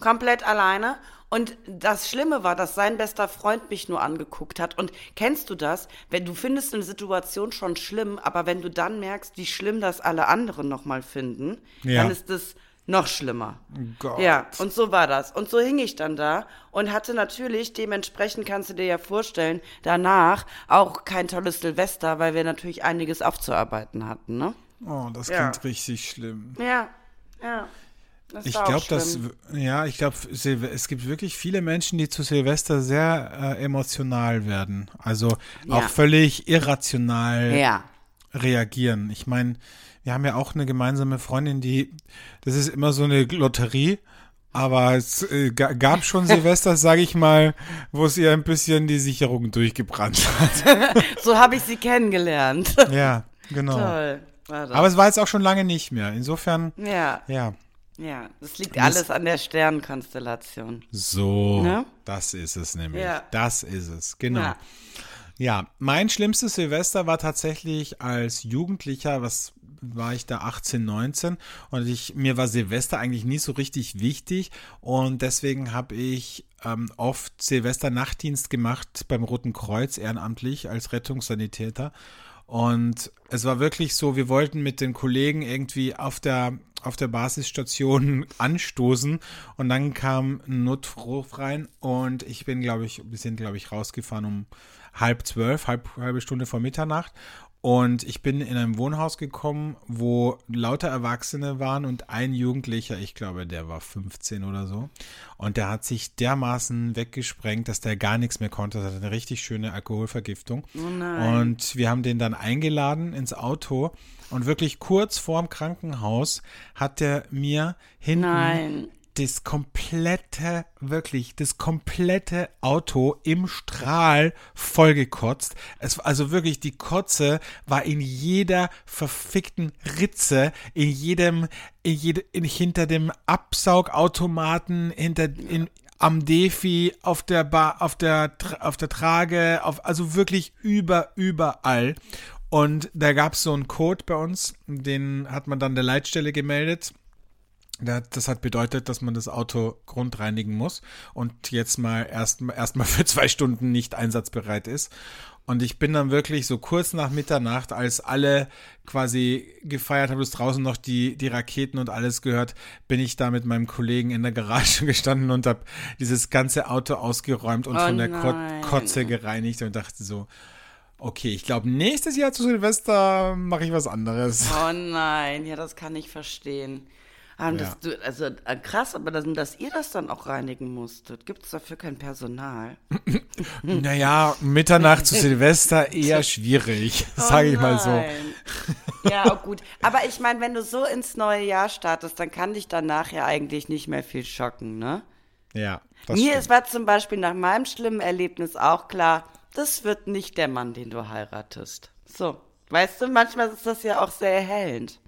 komplett alleine. Und das Schlimme war, dass sein bester Freund mich nur angeguckt hat. Und kennst du das? Wenn du findest eine Situation schon schlimm, aber wenn du dann merkst, wie schlimm das alle anderen nochmal finden, Ja. dann ist es noch schlimmer. Gott. Ja, und so war das. Und so hing ich dann da und hatte natürlich, dementsprechend kannst du dir ja vorstellen, danach auch kein tolles Silvester, weil wir natürlich einiges aufzuarbeiten hatten, ne? Oh, das Ja. klingt richtig schlimm. Ja, ja. Das Ich auch glaube, dass, ja, ich glaube, es gibt wirklich viele Menschen, die zu Silvester sehr äh, emotional werden. Also auch Ja. völlig irrational Ja. reagieren. Ich meine, wir haben ja auch eine gemeinsame Freundin, die, das ist immer so eine Lotterie, aber es äh, ga- gab schon Silvester, sage ich mal, wo es ihr ein bisschen die Sicherung durchgebrannt hat. So habe ich sie kennengelernt. ja, genau. Toll. Aber es war jetzt auch schon lange nicht mehr. Insofern, ja, ja. Ja. Das liegt Das- alles an der Sternenkonstellation. So, Ne? das ist es nämlich. Ja. Das ist es, genau. Ja. Ja, mein schlimmstes Silvester war tatsächlich als Jugendlicher, was war ich da 18, 19 und ich mir war Silvester eigentlich nie so richtig wichtig und deswegen habe ich ähm, oft Silvester Nachtdienst gemacht beim Roten Kreuz ehrenamtlich als Rettungssanitäter und es war wirklich so, wir wollten mit den Kollegen irgendwie auf der auf der Basisstation anstoßen. Und dann kam ein Notruf rein und ich bin, glaube ich, wir sind, glaube ich, rausgefahren um halb zwölf, halb, halbe Stunde vor Mitternacht und ich bin in ein Wohnhaus gekommen, wo lauter Erwachsene waren und ein Jugendlicher, ich glaube, der war 15 oder so. Und der hat sich dermaßen weggesprengt, dass der gar nichts mehr konnte. Das hat eine richtig schöne Alkoholvergiftung. Und wir haben den dann eingeladen ins Auto. Und wirklich kurz vorm Krankenhaus hat der mir hinten Nein. Das komplette, wirklich, das komplette Auto im Strahl vollgekotzt. Es also wirklich, die Kotze war in jeder verfickten Ritze, in jedem, in jede, in, hinter dem Absaugautomaten, hinter, in, am Defi, auf der Bar, auf der, auf der Trage, auf, also wirklich über, überall. Und da gab es so einen Code bei uns, den hat man dann der Leitstelle gemeldet. Da- Das hat bedeutet, dass man das Auto grundreinigen muss und jetzt mal erst erstmal für zwei Stunden nicht einsatzbereit ist. Und ich bin dann wirklich so kurz nach Mitternacht, als alle quasi gefeiert haben, es draußen noch die, die Raketen und alles gehört, bin ich da mit meinem Kollegen in der Garage gestanden und habe dieses ganze Auto ausgeräumt und Oh von der nein. Kotze gereinigt und dachte so, okay, ich glaube, nächstes Jahr zu Silvester mache ich was anderes. Oh nein, ja, das kann ich verstehen. Ah, und Ja. das, also äh, krass, aber dass, dass ihr das dann auch reinigen musstet. Gibt es dafür kein Personal? Naja, Mitternacht zu Silvester eher schwierig, sage ich mal so. Oh. Ja, auch gut. Aber ich meine, wenn du so ins neue Jahr startest, dann kann dich danach ja eigentlich nicht mehr viel schocken, ne? Ja, das Mir stimmt. ist war zum Beispiel nach meinem schlimmen Erlebnis auch klar, das wird nicht der Mann, den du heiratest. So, weißt du, manchmal ist das ja auch sehr erhellend.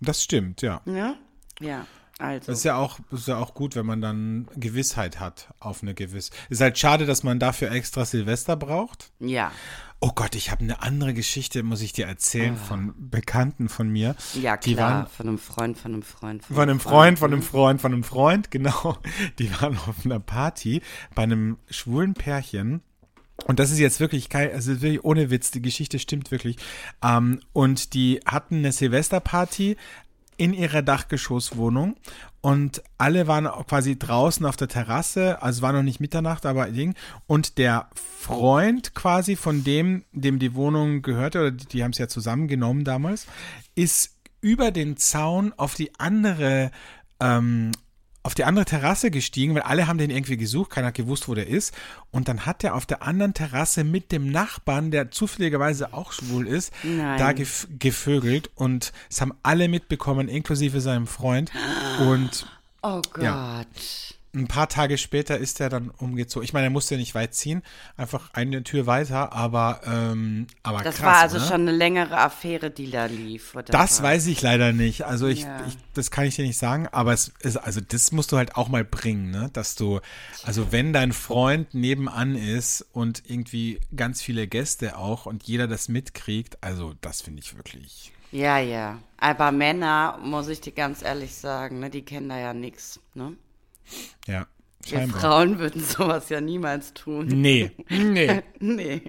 das stimmt, ja. Ja? Ja. Also. Das ist ja auch, ist ja auch gut, wenn man dann Gewissheit hat auf eine gewisse. Ist halt schade, dass man dafür extra Silvester braucht. Ja. Oh Gott, ich habe eine andere Geschichte, muss ich dir erzählen, von Bekannten von mir. Ja, Die klar. waren von einem Freund, von einem Freund. von einem Freund, von einem Freund, von einem Freund, genau. Die waren auf einer Party bei einem schwulen Pärchen. Und das ist jetzt wirklich kein, also wirklich ohne Witz, die Geschichte stimmt wirklich. Ähm, und die hatten eine Silvesterparty in ihrer Dachgeschosswohnung und alle waren quasi draußen auf der Terrasse, also war noch nicht Mitternacht, aber Ding. Und der Freund quasi von dem, dem die Wohnung gehörte, oder die, die haben es ja zusammengenommen damals, ist über den Zaun auf die andere ähm, auf die andere Terrasse gestiegen, weil alle haben den irgendwie gesucht, keiner hat gewusst, wo der ist. Und dann hat er auf der anderen Terrasse mit dem Nachbarn, der zufälligerweise auch schwul ist, Nein. da gef gevögelt. Und es haben alle mitbekommen, inklusive seinem Freund. Und Oh Gott. Ja. Ein paar Tage später ist er dann umgezogen. Ich meine, er musste nicht weit ziehen, einfach eine Tür weiter, aber, ähm, aber Das krass, war also oder? schon eine längere Affäre, die da lief. Oder Das was? weiß ich leider nicht. Also ich, Ja. ich, das kann ich dir nicht sagen, aber es ist, also das musst du halt auch mal bringen, ne? Dass du, also wenn dein Freund nebenan ist und irgendwie ganz viele Gäste auch und jeder das mitkriegt, also das finde ich wirklich. Ja, ja. Aber Männer, muss ich dir ganz ehrlich sagen, ne, die kennen da ja nichts. Ne? Ja. Wir. Frauen würden sowas ja niemals tun. Nee, nee. Nee.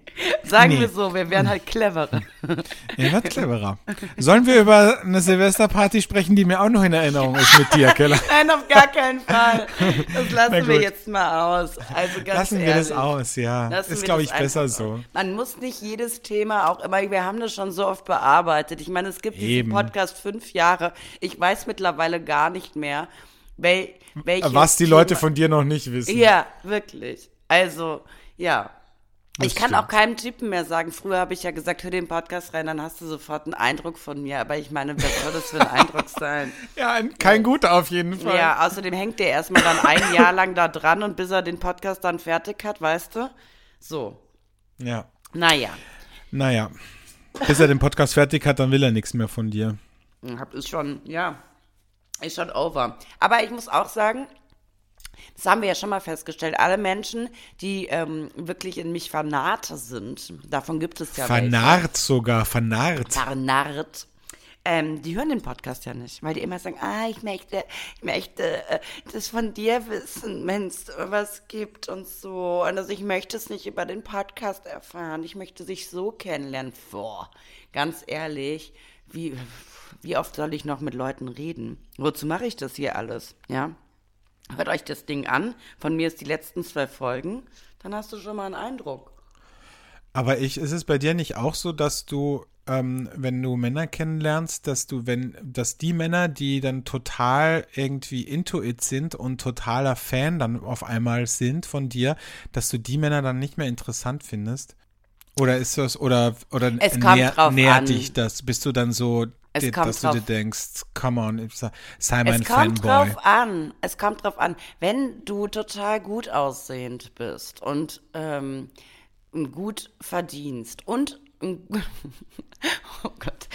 Sagen Nee. wir so, wir wären halt cleverer. Er wird cleverer. Sollen wir über eine Silvesterparty sprechen, die mir auch noch in Erinnerung ist mit dir, Keller? Nein, auf gar keinen Fall. Das lassen wir jetzt mal aus. Also ganz Lassen wir ehrlich. das aus, ja. Ist, wir glaube ich, besser so. Man muss nicht jedes Thema auch immer, wir haben das schon so oft bearbeitet. Ich meine, es gibt Eben. diesen Podcast fünf Jahre. Ich weiß mittlerweile gar nicht mehr, wel, Was die Leute Thema- von dir noch nicht wissen. Ja, wirklich. Also, ja. Das ich kann stimmt. auch keinem Typen mehr sagen. Früher habe ich ja gesagt, hör den Podcast rein, dann hast du sofort einen Eindruck von mir. Aber ich meine, was soll das für ein Eindruck sein? Ja, ein- kein guter auf jeden Fall. Ja, außerdem hängt der erstmal dann ein Jahr lang da dran und bis er den Podcast dann fertig hat, weißt du? So. ja. Naja. Naja, bis er den Podcast fertig hat, dann will er nichts mehr von dir. Hab ist schon, ja, ist schon over. Aber ich muss auch sagen, das haben wir ja schon mal festgestellt, alle Menschen, die ähm, wirklich in mich vernarrt sind, davon gibt es ja welche. Vernarrt sogar, vernarrt. Vernarrt. Ähm, die hören den Podcast ja nicht, weil die immer sagen, ah, ich möchte, ich möchte äh, das von dir wissen, wenn es was gibt und so. Und also ich möchte es nicht über den Podcast erfahren. Ich möchte sich so kennenlernen. Boah, ganz ehrlich, wie, wie oft soll ich noch mit Leuten reden? Wozu mache ich das hier alles? Ja? Hört euch das Ding an. Von mir ist die letzten zwei Folgen. Dann hast du schon mal einen Eindruck. Aber ich, ist es bei dir nicht auch so, dass du, ähm, wenn du Männer kennenlernst, dass du, wenn, dass die Männer, die dann total irgendwie into it sind und totaler Fan dann auf einmal sind von dir, dass du die Männer dann nicht mehr interessant findest? Oder ist das, oder, oder Es nährt an. dich das? Bist du dann so, Es dass du dir denkst, come on, sei mein Es kommt Fanboy. drauf an. Es kommt drauf an. Wenn du total gut aussehend bist und ähm, gut verdienst und oh Gott,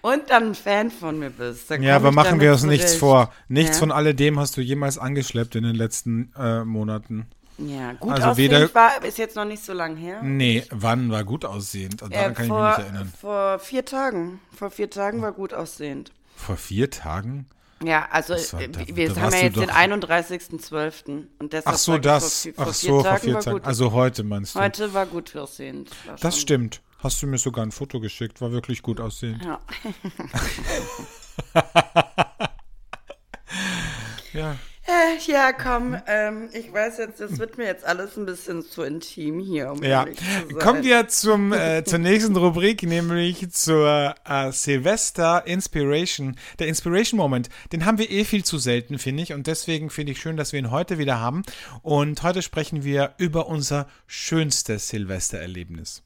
und dann ein Fan von mir bist. Ja, aber machen wir uns nichts zurecht. vor. Nichts Ja. von alledem hast du jemals angeschleppt in den letzten äh, Monaten. Ja, gut Also aussehend weder- war, ist jetzt noch nicht so lang her. Nee, wann war gut aussehend? Also Äh, Daran kann ich vor, mich nicht erinnern. vor vier Tagen. Vor vier Tagen war gut aussehend. Vor vier Tagen? Ja, also war- äh, da- wir da haben ja jetzt den doch- 31.12. Und deshalb Ach so, ich, das. Vor, vor Ach vier so, vor Tagen vier war Tagen. gut. Also heute meinst du? Heute war gut aussehend. War Das stimmt. Hast du mir sogar ein Foto geschickt, war wirklich gut aussehend. Ja. Ja. Äh, Ja, komm, ähm, ich weiß jetzt, das wird mir jetzt alles ein bisschen zu intim hier. Um Ja, kommen wir zum, äh, zur nächsten Rubrik, nämlich zur äh, Silvester Inspiration. Der Inspiration Moment, den haben wir eh viel zu selten, finde ich. Und deswegen finde ich schön, dass wir ihn heute wieder haben. Und heute sprechen wir über unser schönstes Silvestererlebnis.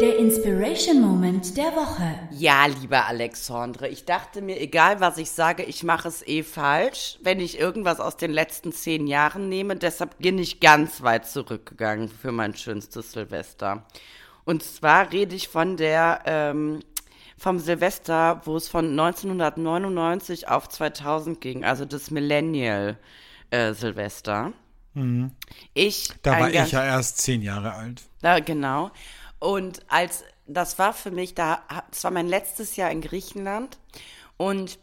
Der Inspiration Moment der Woche. Ja, lieber Alexandre, ich dachte mir, egal was ich sage, ich mache es eh falsch, wenn ich irgendwas aus den letzten zehn Jahren nehme. Deshalb bin ich ganz weit zurückgegangen für mein schönstes Silvester. Und zwar rede ich von der, ähm, vom Silvester, wo es von 1999 auf 2000 ging, also das Millennial äh, Silvester. Ich Da war ich ja erst zehn Jahre alt. ja, genau. Und als das war für mich, da, es war mein letztes Jahr in Griechenland und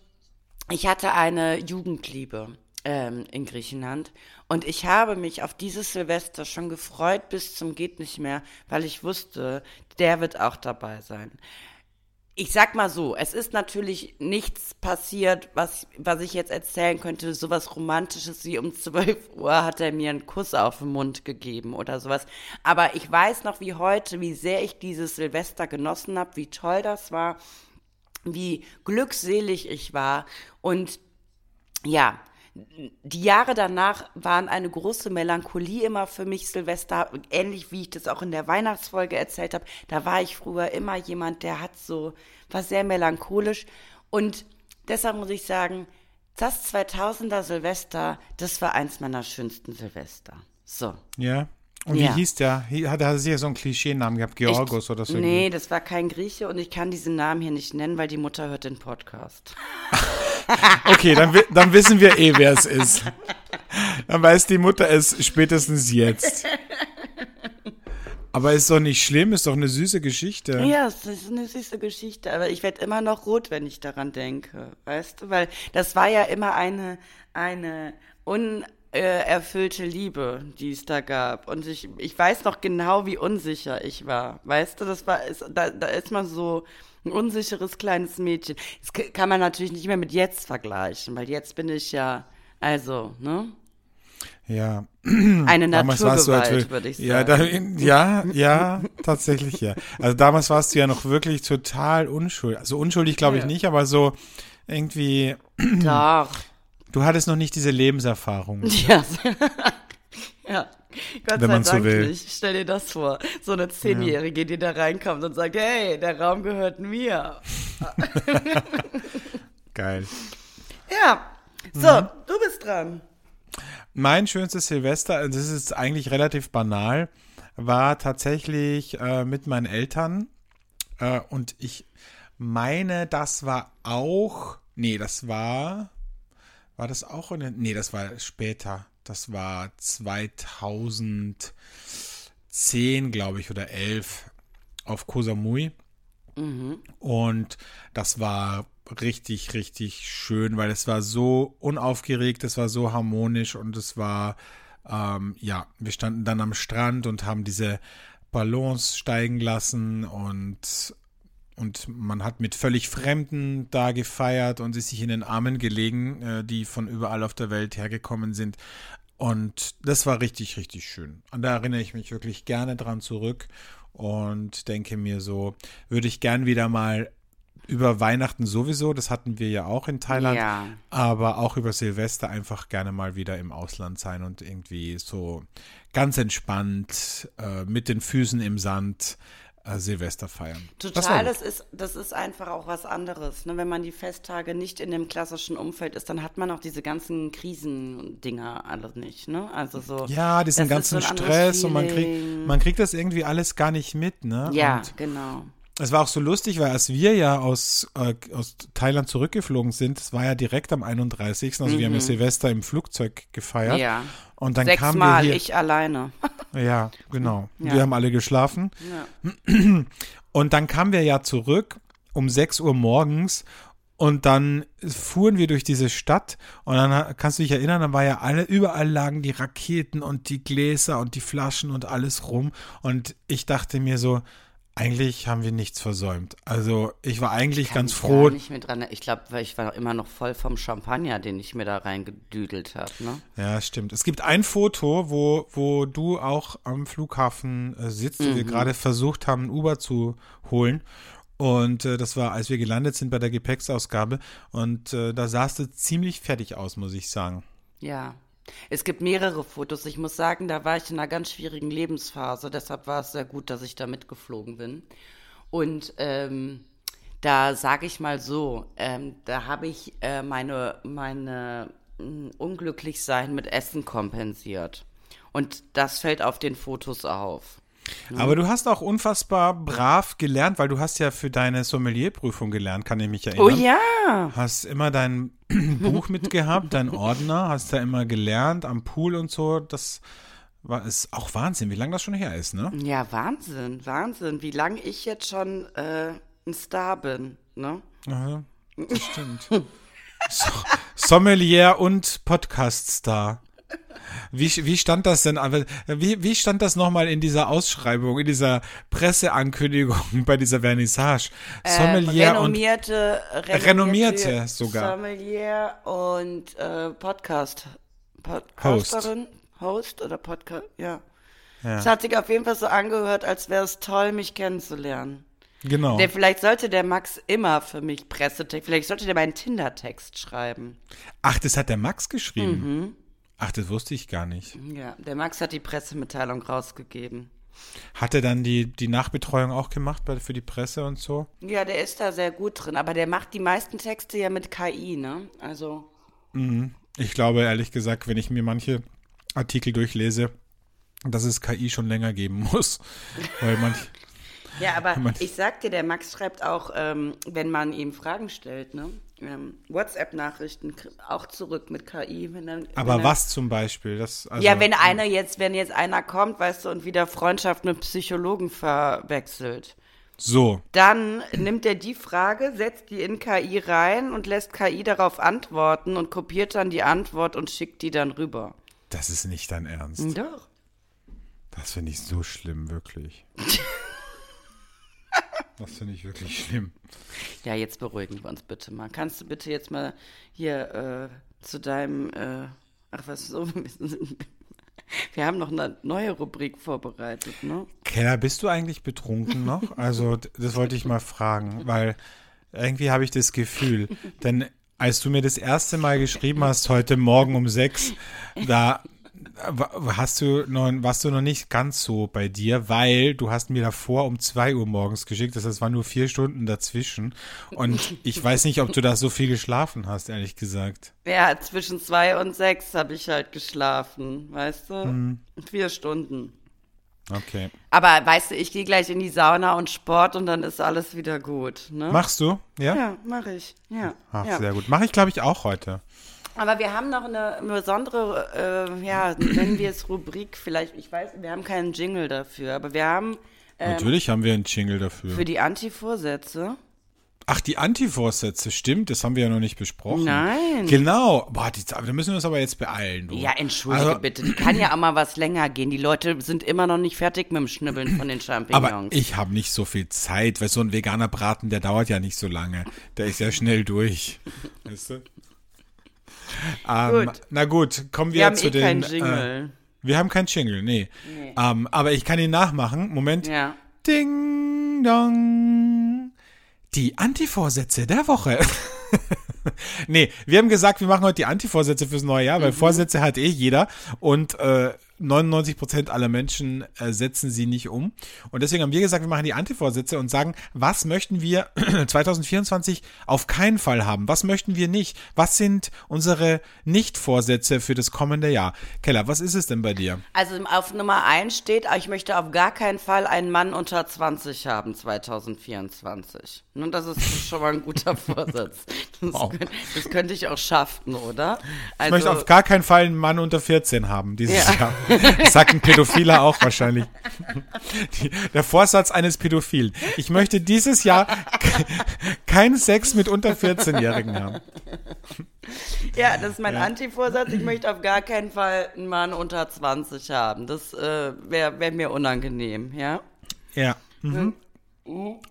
ich hatte eine Jugendliebe ähm, in Griechenland und ich habe mich auf dieses Silvester schon gefreut bis zum geht nicht mehr, weil ich wusste, der wird auch dabei sein. Ich sag mal so, es ist natürlich nichts passiert, was, was ich jetzt erzählen könnte, sowas Romantisches wie um 12 Uhr hat er mir einen Kuss auf den Mund gegeben oder sowas. Aber ich weiß noch wie heute, wie sehr ich dieses Silvester genossen habe, wie toll das war, wie glückselig ich war und ja, die Jahre danach waren eine große Melancholie immer für mich, Silvester, ähnlich wie ich das auch in der Weihnachtsfolge erzählt habe. Da war ich früher immer jemand, der hat so, war sehr melancholisch. Und deshalb muss ich sagen, das 2000er Silvester, das war eins meiner schönsten Silvester. So. Ja. Und Ja. wie hieß der? Hat er sicher so einen Klischeenamen gehabt? Georgos Ich- oder so? Nee, das war kein Grieche und ich kann diesen Namen hier nicht nennen, weil die Mutter hört den Podcast. Okay, dann, dann wissen wir eh, wer es ist. Dann weiß die Mutter es spätestens jetzt. Aber ist doch nicht schlimm, ist doch eine süße Geschichte. Ja, es ist eine süße Geschichte, aber ich werde immer noch rot, wenn ich daran denke, weißt du, weil das war ja immer eine, eine unerfüllte Liebe, die es da gab. Und ich, ich weiß noch genau, wie unsicher ich war, weißt du, das war, ist, da, da ist man so ein unsicheres kleines Mädchen. Das kann man natürlich nicht mehr mit jetzt vergleichen, weil jetzt bin ich ja, also, ne, Ja. eine Damals warst Naturgewalt, halt, würde ich sagen. ja, da, ja, ja, tatsächlich, ja. Also damals warst du ja noch wirklich total unschuldig. Also unschuldig glaube ich Ja. nicht, aber so irgendwie, Doch. Du hattest noch nicht diese Lebenserfahrung. Ja. ja. Gott Wenn sei man so Dank will. nicht. Stell dir das vor. So eine Zehnjährige, die da reinkommt und sagt, hey, der Raum gehört mir. Geil. Ja. So, Mhm. du bist dran. Mein schönstes Silvester, also das ist eigentlich relativ banal, war tatsächlich äh, mit meinen Eltern. Äh, und ich meine, das war auch. Nee, das war. War das auch? In, den- nee, das war später. Das war 2010, glaube ich, oder 11 auf Koh Samui. Und das war richtig, richtig schön, weil es war so unaufgeregt, es war so harmonisch und es war, ähm, ja, wir standen dann am Strand und haben diese Ballons steigen lassen und, und man hat mit völlig Fremden da gefeiert und ist sich in den Armen gelegen, äh, die von überall auf der Welt hergekommen sind. Und das war richtig, richtig schön. Und da erinnere ich mich wirklich gerne dran zurück und denke mir so, würde ich gern wieder mal über Weihnachten sowieso, das hatten wir ja auch in Thailand, Ja. aber auch über Silvester einfach gerne mal wieder im Ausland sein und irgendwie so ganz entspannt äh, mit den Füßen im Sand äh, Silvester feiern. Total, das ist, das ist einfach auch was anderes. Ne? Wenn man die Festtage nicht in dem klassischen Umfeld ist, dann hat man auch diese ganzen Krisendinger alle nicht. Ne? Also so. ja, diesen so ganzen anderes Stress und man kriegt, man kriegt das irgendwie alles gar nicht mit, ne? Ja, Und genau. Es war auch so lustig, weil als wir ja aus, äh, aus Thailand zurückgeflogen sind, das war ja direkt am 31. Also wir haben ja Silvester im Flugzeug gefeiert. Mhm. Ja. Und dann kamen wir Sechsmal, hier. ich alleine. Ja, genau. Ja. Wir haben alle geschlafen. Ja. Und dann kamen wir ja zurück um 6 Uhr morgens und dann fuhren wir durch diese Stadt und dann kannst du dich erinnern, dann war ja alle, überall lagen die Raketen und die Gläser und die Flaschen und alles rum und ich dachte mir so, eigentlich haben wir nichts versäumt. Also ich war eigentlich Kann ganz froh. Gar nicht mehr dran. Ich glaube, ich war immer noch voll vom Champagner, den ich mir da reingedüdelt habe. Ne? Ja, stimmt. Es gibt ein Foto, wo, wo du auch am Flughafen äh, sitzt Mhm. wir gerade versucht haben, ein Uber zu holen. Und äh, das war, als wir gelandet sind bei der Gepäcksausgabe. Und äh, da sahst du ziemlich fertig aus, muss ich sagen. Ja. Es gibt mehrere Fotos. Ich muss sagen, da war ich in einer ganz schwierigen Lebensphase. Deshalb war es sehr gut, dass ich da mitgeflogen bin. Und ähm, da sage ich mal so, ähm, da habe ich äh, meine, meine mh, Unglücklichsein mit Essen kompensiert. Und das fällt auf den Fotos auf. Aber du hast auch unfassbar brav gelernt, weil du hast ja für deine Sommelierprüfung gelernt, kann ich mich erinnern. Oh ja. Hast immer dein Buch mitgehabt, dein Ordner, hast da immer gelernt am Pool und so. Das war ist auch Wahnsinn, wie lange das schon her ist, ne? Ja, Wahnsinn, Wahnsinn, wie lange ich jetzt schon äh, ein Star bin, ne? Ja, das stimmt. so, Sommelier und Podcast-Star. Wie, wie stand das denn, aber wie, wie stand das nochmal in dieser Ausschreibung, in dieser Presseankündigung bei dieser Vernissage? Sommelier ähm, renommierte, und renommierte sogar. Sommelier und äh, Podcast Podcasterin, Host, oder Podcast, ja. Ja. Es hat sich auf jeden Fall so angehört, als wäre es toll, mich kennenzulernen. Genau. Der, vielleicht sollte der Max immer für mich Pressetext, vielleicht sollte der meinen Tinder-Text schreiben. Ach, das hat der Max geschrieben. Ach, das wusste ich gar nicht. Ja, der Max hat die Pressemitteilung rausgegeben. Hat er dann die, die Nachbetreuung auch gemacht bei, für die Presse und so? Ja, der ist da sehr gut drin, aber der macht die meisten Texte ja mit KI, ne? Also, Ich glaube ehrlich gesagt, wenn ich mir manche Artikel durchlese, dass es KI schon länger geben muss. Weil manch, ja, aber Man- ich sag dir, der Max schreibt auch, ähm, wenn man ihm Fragen stellt, ne? Ähm, WhatsApp-Nachrichten auch zurück mit KI. Wenn dann, aber wenn er, was zum Beispiel? Das, also, ja, wenn einer jetzt, wenn jetzt einer kommt, weißt du, und wieder Freundschaft mit Psychologen verwechselt, So, dann nimmt er die Frage, setzt die in KI rein und lässt KI darauf antworten und kopiert dann die Antwort und schickt die dann rüber. das ist nicht dein Ernst. Doch. Das finde ich so schlimm, wirklich. Das finde ich wirklich schlimm. Ja, jetzt beruhigen wir uns bitte mal. Kannst du bitte jetzt mal hier äh, zu deinem, äh, ach was so, wir haben noch eine neue Rubrik vorbereitet, ne? Keller, bist du eigentlich betrunken noch? Also, das wollte ich mal fragen, weil irgendwie habe ich das Gefühl, denn als du mir das erste Mal geschrieben hast, heute Morgen um sechs, da hast du noch, warst du noch nicht ganz so bei dir, weil du hast mir davor um zwei Uhr morgens geschickt, das heißt, es waren nur vier Stunden dazwischen und ich weiß nicht, ob du da so viel geschlafen hast, ehrlich gesagt. Ja, zwischen zwei und sechs habe ich halt geschlafen, weißt du? Vier Stunden. Okay. Aber weißt du, ich gehe gleich in die Sauna und Sport und dann ist alles wieder gut, ne? Machst du? Ja? ja, mache ich. Ja. Ach, ja. sehr gut. Mache ich, glaube ich, auch heute. Aber wir haben noch eine besondere, äh, ja, nennen wir es Rubrik, vielleicht, ich weiß, wir haben keinen Jingle dafür, aber wir haben Natürlich haben wir einen Jingle dafür. für die Anti-Vorsätze. Ach, die Antivorsätze, stimmt, das haben wir ja noch nicht besprochen. Nein. Genau. Boah, die, da müssen wir uns aber jetzt beeilen, du. Ja, entschuldige Also- bitte, die kann ja auch mal was länger gehen. Die Leute sind immer noch nicht fertig mit dem Schnibbeln von den Champignons. Aber ich habe nicht so viel Zeit, weil so ein veganer Braten, der dauert ja nicht so lange. Der ist ja schnell durch. Weißt du? Ähm, Gut. Na gut, kommen wir, wir haben zu eh den. keinen Äh, Jingle. wir haben keinen Jingle, nee. Ähm, aber ich kann ihn nachmachen. Moment. ja. Ding dong. Die Antivorsätze der Woche. nee, wir haben gesagt, wir machen heute die Antivorsätze fürs neue Jahr, weil Mhm. Vorsätze hat eh jeder und äh, 99 Prozent aller Menschen äh, setzen sie nicht um. Und deswegen haben wir gesagt, wir machen die Antivorsätze und sagen, was möchten wir 2024 auf keinen Fall haben? Was möchten wir nicht? Was sind unsere Nicht-Vorsätze für das kommende Jahr? Keller, was ist es denn bei dir? Also auf Nummer 1 steht, ich möchte auf gar keinen Fall einen Mann unter 20 haben 2024. Und das ist schon mal ein guter Vorsatz. Das, Wow. könnte, das könnte ich auch schaffen, oder? Ich Also, möchte auf gar keinen Fall einen Mann unter 14 haben dieses Ja. Jahr. Sagt ein Pädophiler auch wahrscheinlich. Die, der Vorsatz eines Pädophilen. Ich möchte dieses Jahr ke- keinen Sex mit unter 14-Jährigen haben. ja, das ist mein Anti-Vorsatz. Ich möchte auf gar keinen Fall einen Mann unter 20 haben. Das äh, wäre wär mir unangenehm, ja? Ja. Mhm.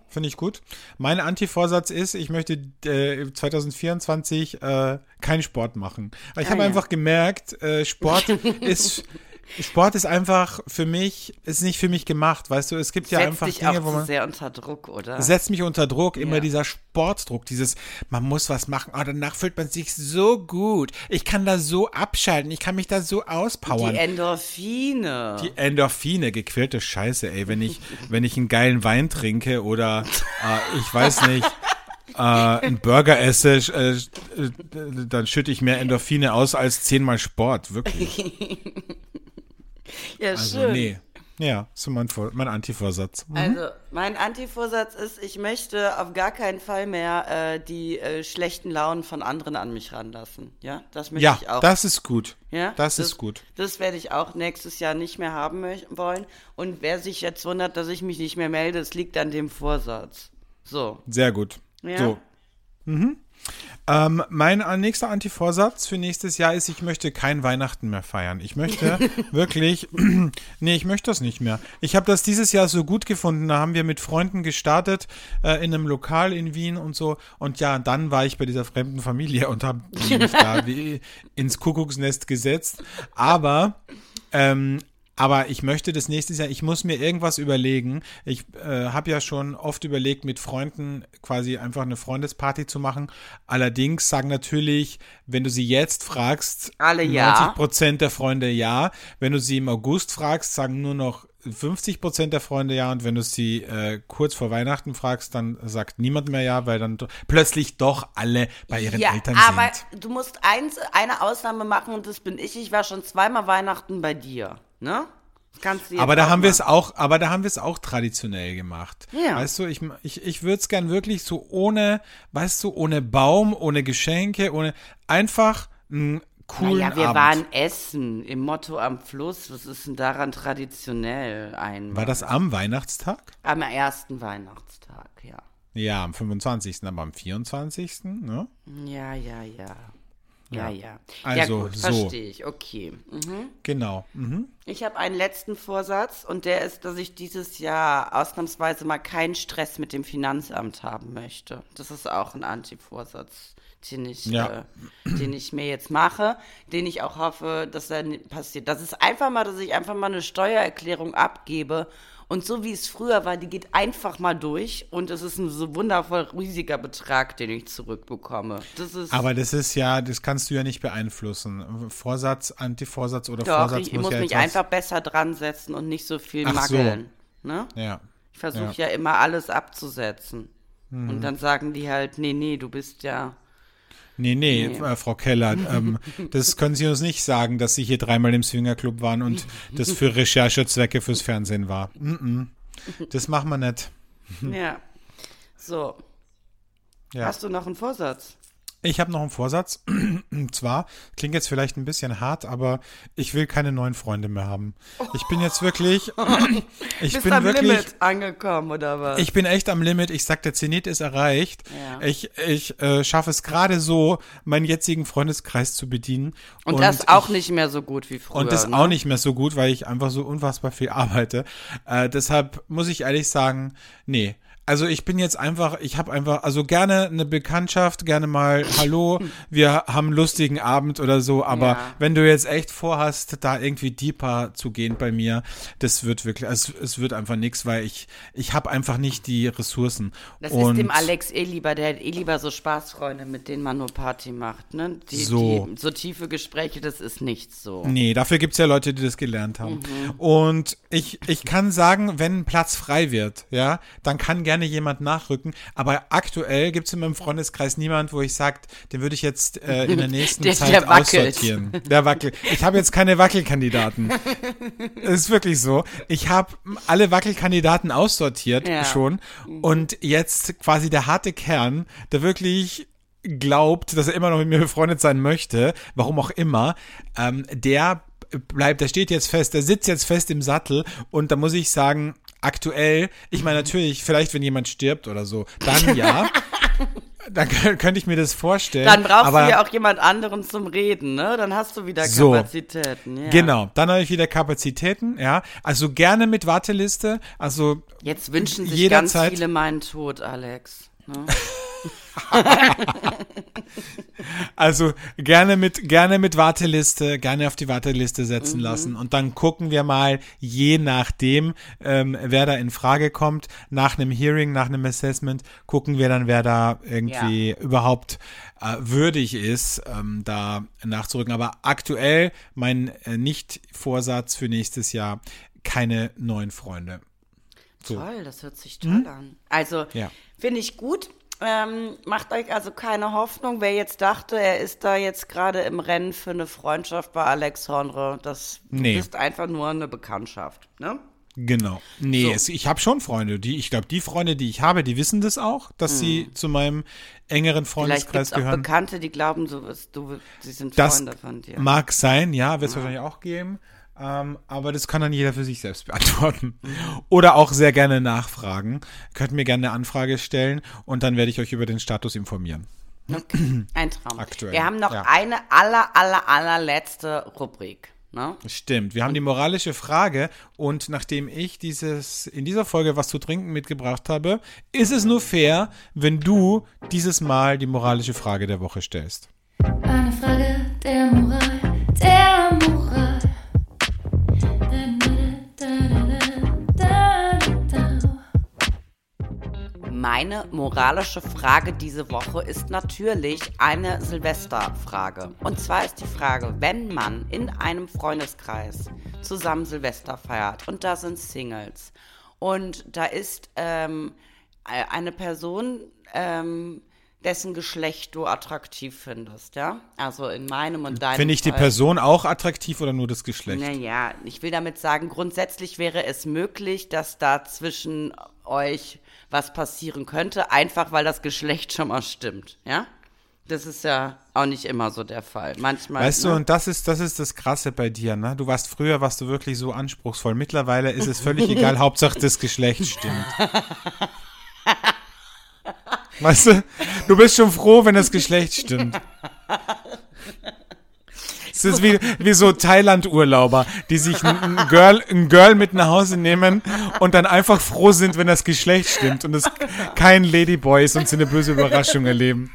Finde ich gut. Mein Antivorsatz ist, ich möchte äh, 2024 äh, keinen Sport machen. Weil ich habe ja. einfach gemerkt, äh, Sport ist Sport ist einfach für mich, ist nicht für mich gemacht, weißt du, es gibt ja Setzt einfach dich Dinge, auch wo man sehr unter Druck, oder? setzt mich unter Druck, immer Ja. dieser Sportdruck, dieses, man muss was machen, oh, danach fühlt man sich so gut, ich kann da so abschalten, ich kann mich da so auspowern. Die Endorphine. Die Endorphine, gequälte Scheiße, ey, wenn ich, wenn ich einen geilen Wein trinke oder äh, ich weiß nicht, äh, einen Burger esse, äh, äh, dann schütte ich mehr Endorphine aus als zehnmal Sport, wirklich. ja, Also schön. nee. Ja, so mein, mein Antivorsatz. Mhm. Also, mein Antivorsatz ist, ich möchte auf gar keinen Fall mehr äh, die äh, schlechten Launen von anderen an mich ranlassen. Ja, das möchte ja, ich auch. das ist gut. Ja, das, ist gut. Das werde ich auch nächstes Jahr nicht mehr haben wollen. Und wer sich jetzt wundert, dass ich mich nicht mehr melde, es liegt an dem Vorsatz. So. Sehr gut. Ja. So. Mhm. Ähm, mein nächster Antivorsatz für nächstes Jahr ist, ich möchte kein Weihnachten mehr feiern. Ich möchte wirklich, nee, ich möchte das nicht mehr. Ich habe das dieses Jahr so gut gefunden. Da haben wir mit Freunden gestartet äh, in einem Lokal in Wien und so. Und ja, dann war ich bei dieser fremden Familie und habe mich da wie ins Kuckucksnest gesetzt. Aber ähm, aber ich möchte das nächstes Jahr, ich muss mir irgendwas überlegen. Ich äh, habe ja schon oft überlegt, mit Freunden quasi einfach eine Freundesparty zu machen. Allerdings sagen natürlich, wenn du sie jetzt fragst, Alle ja. 90 Prozent der Freunde ja. Wenn du sie im August fragst, sagen nur noch 50 Prozent der Freunde ja. Und wenn du sie äh, kurz vor Weihnachten fragst, dann sagt niemand mehr ja, weil dann plötzlich doch alle bei ihren Ja, Eltern aber sind. du musst eins, eine Ausnahme machen und das bin ich. Ich war schon zweimal Weihnachten bei dir. Ne? Aber da haben wir es auch, aber da haben wir es auch traditionell gemacht. Ja. Weißt du, ich, ich, ich würde es gern wirklich so ohne, weißt du, ohne Baum, ohne Geschenke, ohne einfach einen coolen Naja, wir Abend. waren essen im Motto am Fluss. Was ist denn daran traditionell ein? War das am Weihnachtstag? am ersten Weihnachtstag, ja. Ja, am 25., aber am 24., ne? Ja, ja, ja. Ja, ja. Also, ja, gut, so. verstehe ich. Okay. Mhm. Genau. Mhm. Ich habe einen letzten Vorsatz und der ist, dass ich dieses Jahr ausnahmsweise mal keinen Stress mit dem Finanzamt haben möchte. Das ist auch ein Antivorsatz, den ich, Ja. äh, den ich mir jetzt mache, den ich auch hoffe, dass er ni- passiert. Das ist einfach mal, dass ich einfach mal eine Steuererklärung abgebe und so wie es früher war, die geht einfach mal durch und es ist ein so wundervoll riesiger Betrag, den ich zurückbekomme. Das ist Aber das ist ja, das kannst du ja nicht beeinflussen. Vorsatz, Antivorsatz oder doch, Vorsatz ich muss, muss ja mich einfach besser dran setzen und nicht so viel Ach so. mageln. Ne? Ja. Ich versuche ja. immer alles abzusetzen. Mhm. Und dann sagen die halt, nee, nee, du bist ja. Nee, nee, Nee. Äh, Frau Keller, ähm, das können Sie uns nicht sagen, dass Sie hier dreimal im Swingerclub waren und das für Recherchezwecke fürs Fernsehen war. Mm -mm. Das machen wir nicht. Ja. So. Ja. Hast du noch einen Vorsatz? Ich habe noch einen Vorsatz. Und zwar, klingt jetzt vielleicht ein bisschen hart, aber ich will keine neuen Freunde mehr haben. Ich bin jetzt wirklich, ich Bist bin am wirklich, Limit angekommen, oder was? ich bin echt am Limit. Ich sag, der Zenit ist erreicht. Ja. Ich, ich äh, schaffe es gerade so, meinen jetzigen Freundeskreis zu bedienen. und, das auch ich, nicht mehr so gut wie früher. Und das ne? auch nicht mehr so gut, weil ich einfach so unfassbar viel arbeite. Äh, deshalb muss ich ehrlich sagen, nee. Also ich bin jetzt einfach, ich habe einfach, also gerne eine Bekanntschaft, gerne mal Hallo, wir haben einen lustigen Abend oder so, aber Ja. wenn du jetzt echt vorhast, da irgendwie deeper zu gehen bei mir, das wird wirklich, es, es wird einfach nichts, weil ich, ich habe einfach nicht die Ressourcen. Das Und ist dem Alex eh lieber, der hat eh lieber so Spaßfreunde, mit denen man nur Party macht, ne? Die, So. Die, so tiefe Gespräche, das ist nichts so. Nee, dafür gibt's ja Leute, die das gelernt haben. Mhm. Und ich, ich kann sagen, wenn Platz frei wird, ja, dann kann gerne jemand nachrücken. Aber aktuell gibt's in meinem Freundeskreis niemand, wo ich sagt, den würde ich jetzt äh, in der nächsten Der- Zeit der aussortieren. Der wackelt. Ich habe jetzt keine Wackelkandidaten. Es ist wirklich so. Ich habe alle Wackelkandidaten aussortiert Ja. schon. Und jetzt quasi der harte Kern, der wirklich glaubt, dass er immer noch mit mir befreundet sein möchte, warum auch immer, ähm, der bleibt, der steht jetzt fest, der sitzt jetzt fest im Sattel und da muss ich sagen, aktuell, ich meine natürlich, vielleicht wenn jemand stirbt oder so, dann ja, dann kö- könnte ich mir das vorstellen. Dann brauchst aber du ja auch jemand anderen zum Reden, ne? Dann hast du wieder So. Kapazitäten. Ja. Genau, dann habe ich wieder Kapazitäten, ja. Also gerne mit Warteliste, also Jetzt wünschen sich Jederzeit- ganz viele meinen Tod, Alex. Ne? Also gerne mit, gerne mit Warteliste, gerne auf die Warteliste setzen Mhm. lassen und dann gucken wir mal, je nachdem, ähm, wer da in Frage kommt, nach einem Hearing, nach einem Assessment, gucken wir dann, wer da irgendwie überhaupt äh, würdig ist, ähm, da nachzurücken. Aber aktuell mein äh, Nicht-Vorsatz für nächstes Jahr, keine neuen Freunde. So. Toll, das hört sich toll an. Also, Ja. finde ich gut. Ähm, macht euch also keine Hoffnung, wer jetzt dachte, er ist da jetzt gerade im Rennen für eine Freundschaft bei Alex Hornre. Das Nee. ist einfach nur eine Bekanntschaft. Ne? Genau. Nee, So. es, ich habe schon Freunde. Die, ich glaube, die Freunde, die ich habe, die wissen das auch, dass sie zu meinem engeren Vielleicht Freundeskreis es auch gehören. Bekannte, die glauben, bist- du, sie sind Das Freunde von dir. mag sein, ja, wird es wahrscheinlich auch geben. Ähm, aber das kann dann jeder für sich selbst beantworten. Oder auch sehr gerne nachfragen. Könnt mir gerne eine Anfrage stellen und dann werde ich euch über den Status informieren. Okay. Ein Traum. Aktuell, Wir haben noch ja. eine aller, aller, allerletzte Rubrik. Ne? Stimmt. Wir haben die moralische Frage und nachdem ich dieses in dieser Folge was zu trinken mitgebracht habe, ist es nur fair, wenn du dieses Mal die moralische Frage der Woche stellst. Eine Frage der Moral, der Moral. Meine moralische Frage diese Woche ist natürlich eine Silvesterfrage. Und zwar ist die Frage, wenn man in einem Freundeskreis zusammen Silvester feiert und da sind Singles und da ist ähm, eine Person, ähm, dessen Geschlecht du attraktiv findest, ja? Also in meinem und deinem Finde ich die Fall. Person auch attraktiv oder nur das Geschlecht? Naja, ich will damit sagen, grundsätzlich wäre es möglich, dass da zwischen euch was passieren könnte, einfach weil das Geschlecht schon mal stimmt, ja? Das ist ja auch nicht immer so der Fall. Manchmal. Weißt du, ne? und das ist, das ist das Krasse bei dir, ne? Du warst früher, warst du wirklich so anspruchsvoll. Mittlerweile ist es völlig egal, Hauptsache das Geschlecht stimmt. Weißt du, du bist schon froh, wenn das Geschlecht stimmt. Es ist wie, wie so Thailand-Urlauber, die sich ein, Girl, ein Girl mit nach Hause nehmen und dann einfach froh sind, wenn das Geschlecht stimmt und es kein Ladyboy ist und sie eine böse Überraschung erleben.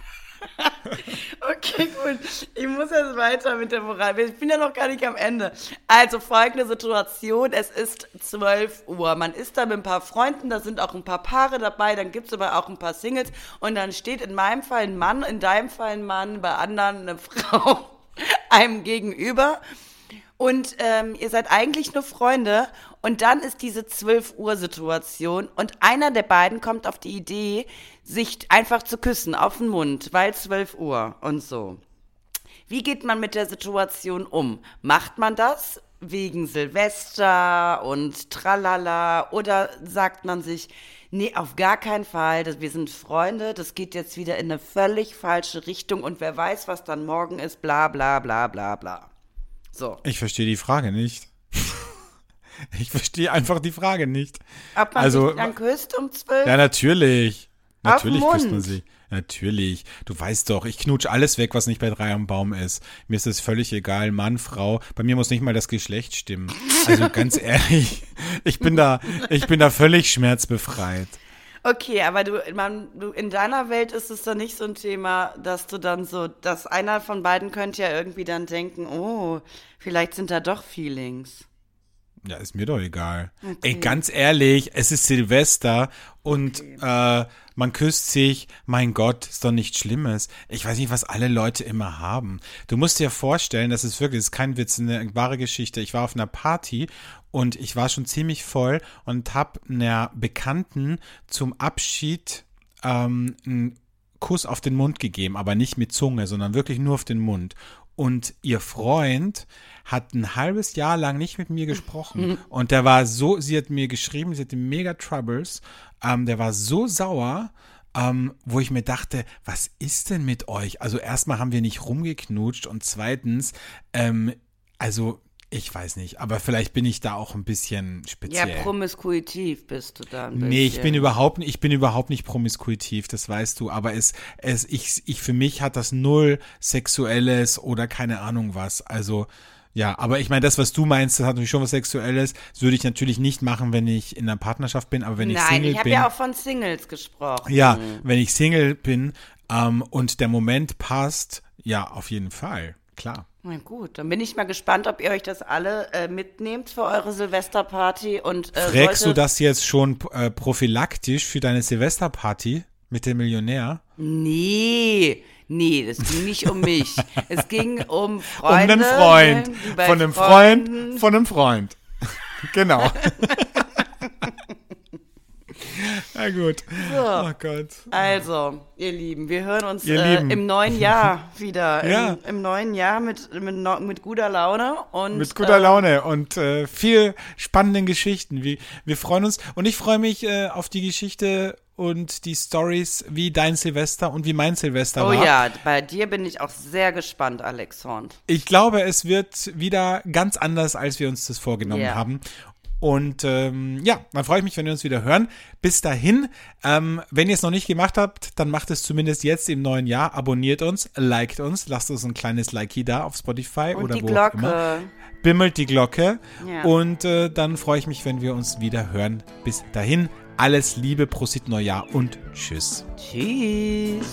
Okay, gut. Ich muss jetzt weiter mit der Moral. Ich bin ja noch gar nicht am Ende. Also folgende Situation. Es ist 12 Uhr. Man ist da mit ein paar Freunden, da sind auch ein paar Paare dabei, dann gibt es aber auch ein paar Singles. Und dann steht in meinem Fall ein Mann, in deinem Fall ein Mann, bei anderen eine Frau einem gegenüber. Und ähm, ihr seid eigentlich nur Freunde. Und dann ist diese 12 Uhr Situation und einer der beiden kommt auf die Idee, sich einfach zu küssen auf den Mund, weil 12 Uhr und so. Wie geht man mit der Situation um? Macht man das wegen Silvester und Tralala oder sagt man sich, nee, auf gar keinen Fall, das, wir sind Freunde, das geht jetzt wieder in eine völlig falsche Richtung und wer weiß, was dann morgen ist, bla bla bla bla bla. So. Ich verstehe die Frage nicht. Ich verstehe einfach die Frage nicht. Ob man Also, sich dann küsst um 12? Ja, natürlich. Natürlich küsst man sie. Natürlich. Du weißt doch, ich knutsch alles weg, was nicht bei drei am Baum ist. Mir ist es völlig egal, Mann, Frau. Bei mir muss nicht mal das Geschlecht stimmen. Also ganz ehrlich, ich bin da, ich bin da völlig schmerzbefreit. Okay, aber du, man, du, in deiner Welt ist es doch nicht so ein Thema, dass du dann so, dass einer von beiden könnte ja irgendwie dann denken, oh, vielleicht sind da doch Feelings. Ja, ist mir doch egal. Ey, ganz ehrlich, es ist Silvester und äh, man küsst sich. Mein Gott, ist doch nichts Schlimmes. Ich weiß nicht, was alle Leute immer haben. Du musst dir vorstellen, das ist wirklich, das ist kein Witz, eine wahre Geschichte. Ich war auf einer Party und ich war schon ziemlich voll und hab einer Bekannten zum Abschied ähm, einen Kuss auf den Mund gegeben, aber nicht mit Zunge, sondern wirklich nur auf den Mund. Und ihr Freund hat ein halbes Jahr lang nicht mit mir gesprochen. Und der war so, sie hat mir geschrieben, sie hatte mega Troubles. Ähm, der war so sauer, ähm, wo ich mir dachte, was ist denn mit euch? Also erstmal haben wir nicht rumgeknutscht und zweitens, ähm, also ich weiß nicht, aber vielleicht bin ich da auch ein bisschen Ja, speziell. promiskuitiv bist du da ein Nee, ich bisschen. bin überhaupt nicht, ich bin überhaupt nicht promiskuitiv, das weißt du, aber es, es, ich, ich, für mich hat das null Sexuelles oder keine Ahnung was. Also, ja, aber ich meine, das, was du meinst, das hat natürlich schon was Sexuelles. Das würde ich natürlich nicht machen, wenn ich in einer Partnerschaft bin, aber wenn ich Nein, Single ich habe bin. ja auch von Singles gesprochen. ja, wenn ich Single bin, ähm, und der Moment passt, ja, auf jeden Fall, klar. Na gut, dann bin ich mal gespannt, ob ihr euch das alle äh, mitnehmt für eure Silvesterparty und äh, Fragst du das jetzt schon äh, prophylaktisch für deine Silvesterparty mit dem Millionär? Nee, nee, es ging nicht um mich. es ging um Freunde. um einen Freund. Von einem Freund, von einem Freund. genau. Na gut. Oh Gott. Also, ihr Lieben, wir hören uns äh, im neuen Jahr wieder. Ja. Im, Im neuen Jahr mit, mit, mit guter Laune und Mit guter äh, Laune und äh, viel spannenden Geschichten. Wir, wir freuen uns und ich freue mich äh, auf die Geschichte und die Stories, wie dein Silvester und wie mein Silvester Oh war. ja, bei dir bin ich auch sehr gespannt, Alex Horn. Ich glaube, es wird wieder ganz anders, als wir uns das vorgenommen Ja. haben. Und ähm, ja, dann freue ich mich, wenn wir uns wieder hören. Bis dahin, ähm, wenn ihr es noch nicht gemacht habt, dann macht es zumindest jetzt im neuen Jahr. Abonniert uns, liked uns, lasst uns ein kleines Likey da auf Spotify Und oder die wo auch immer. Glocke. Bimmelt die Glocke. Ja. Und äh, dann freue ich mich, wenn wir uns wieder hören. Bis dahin, alles Liebe, Prosit Neujahr und Tschüss. Tschüss.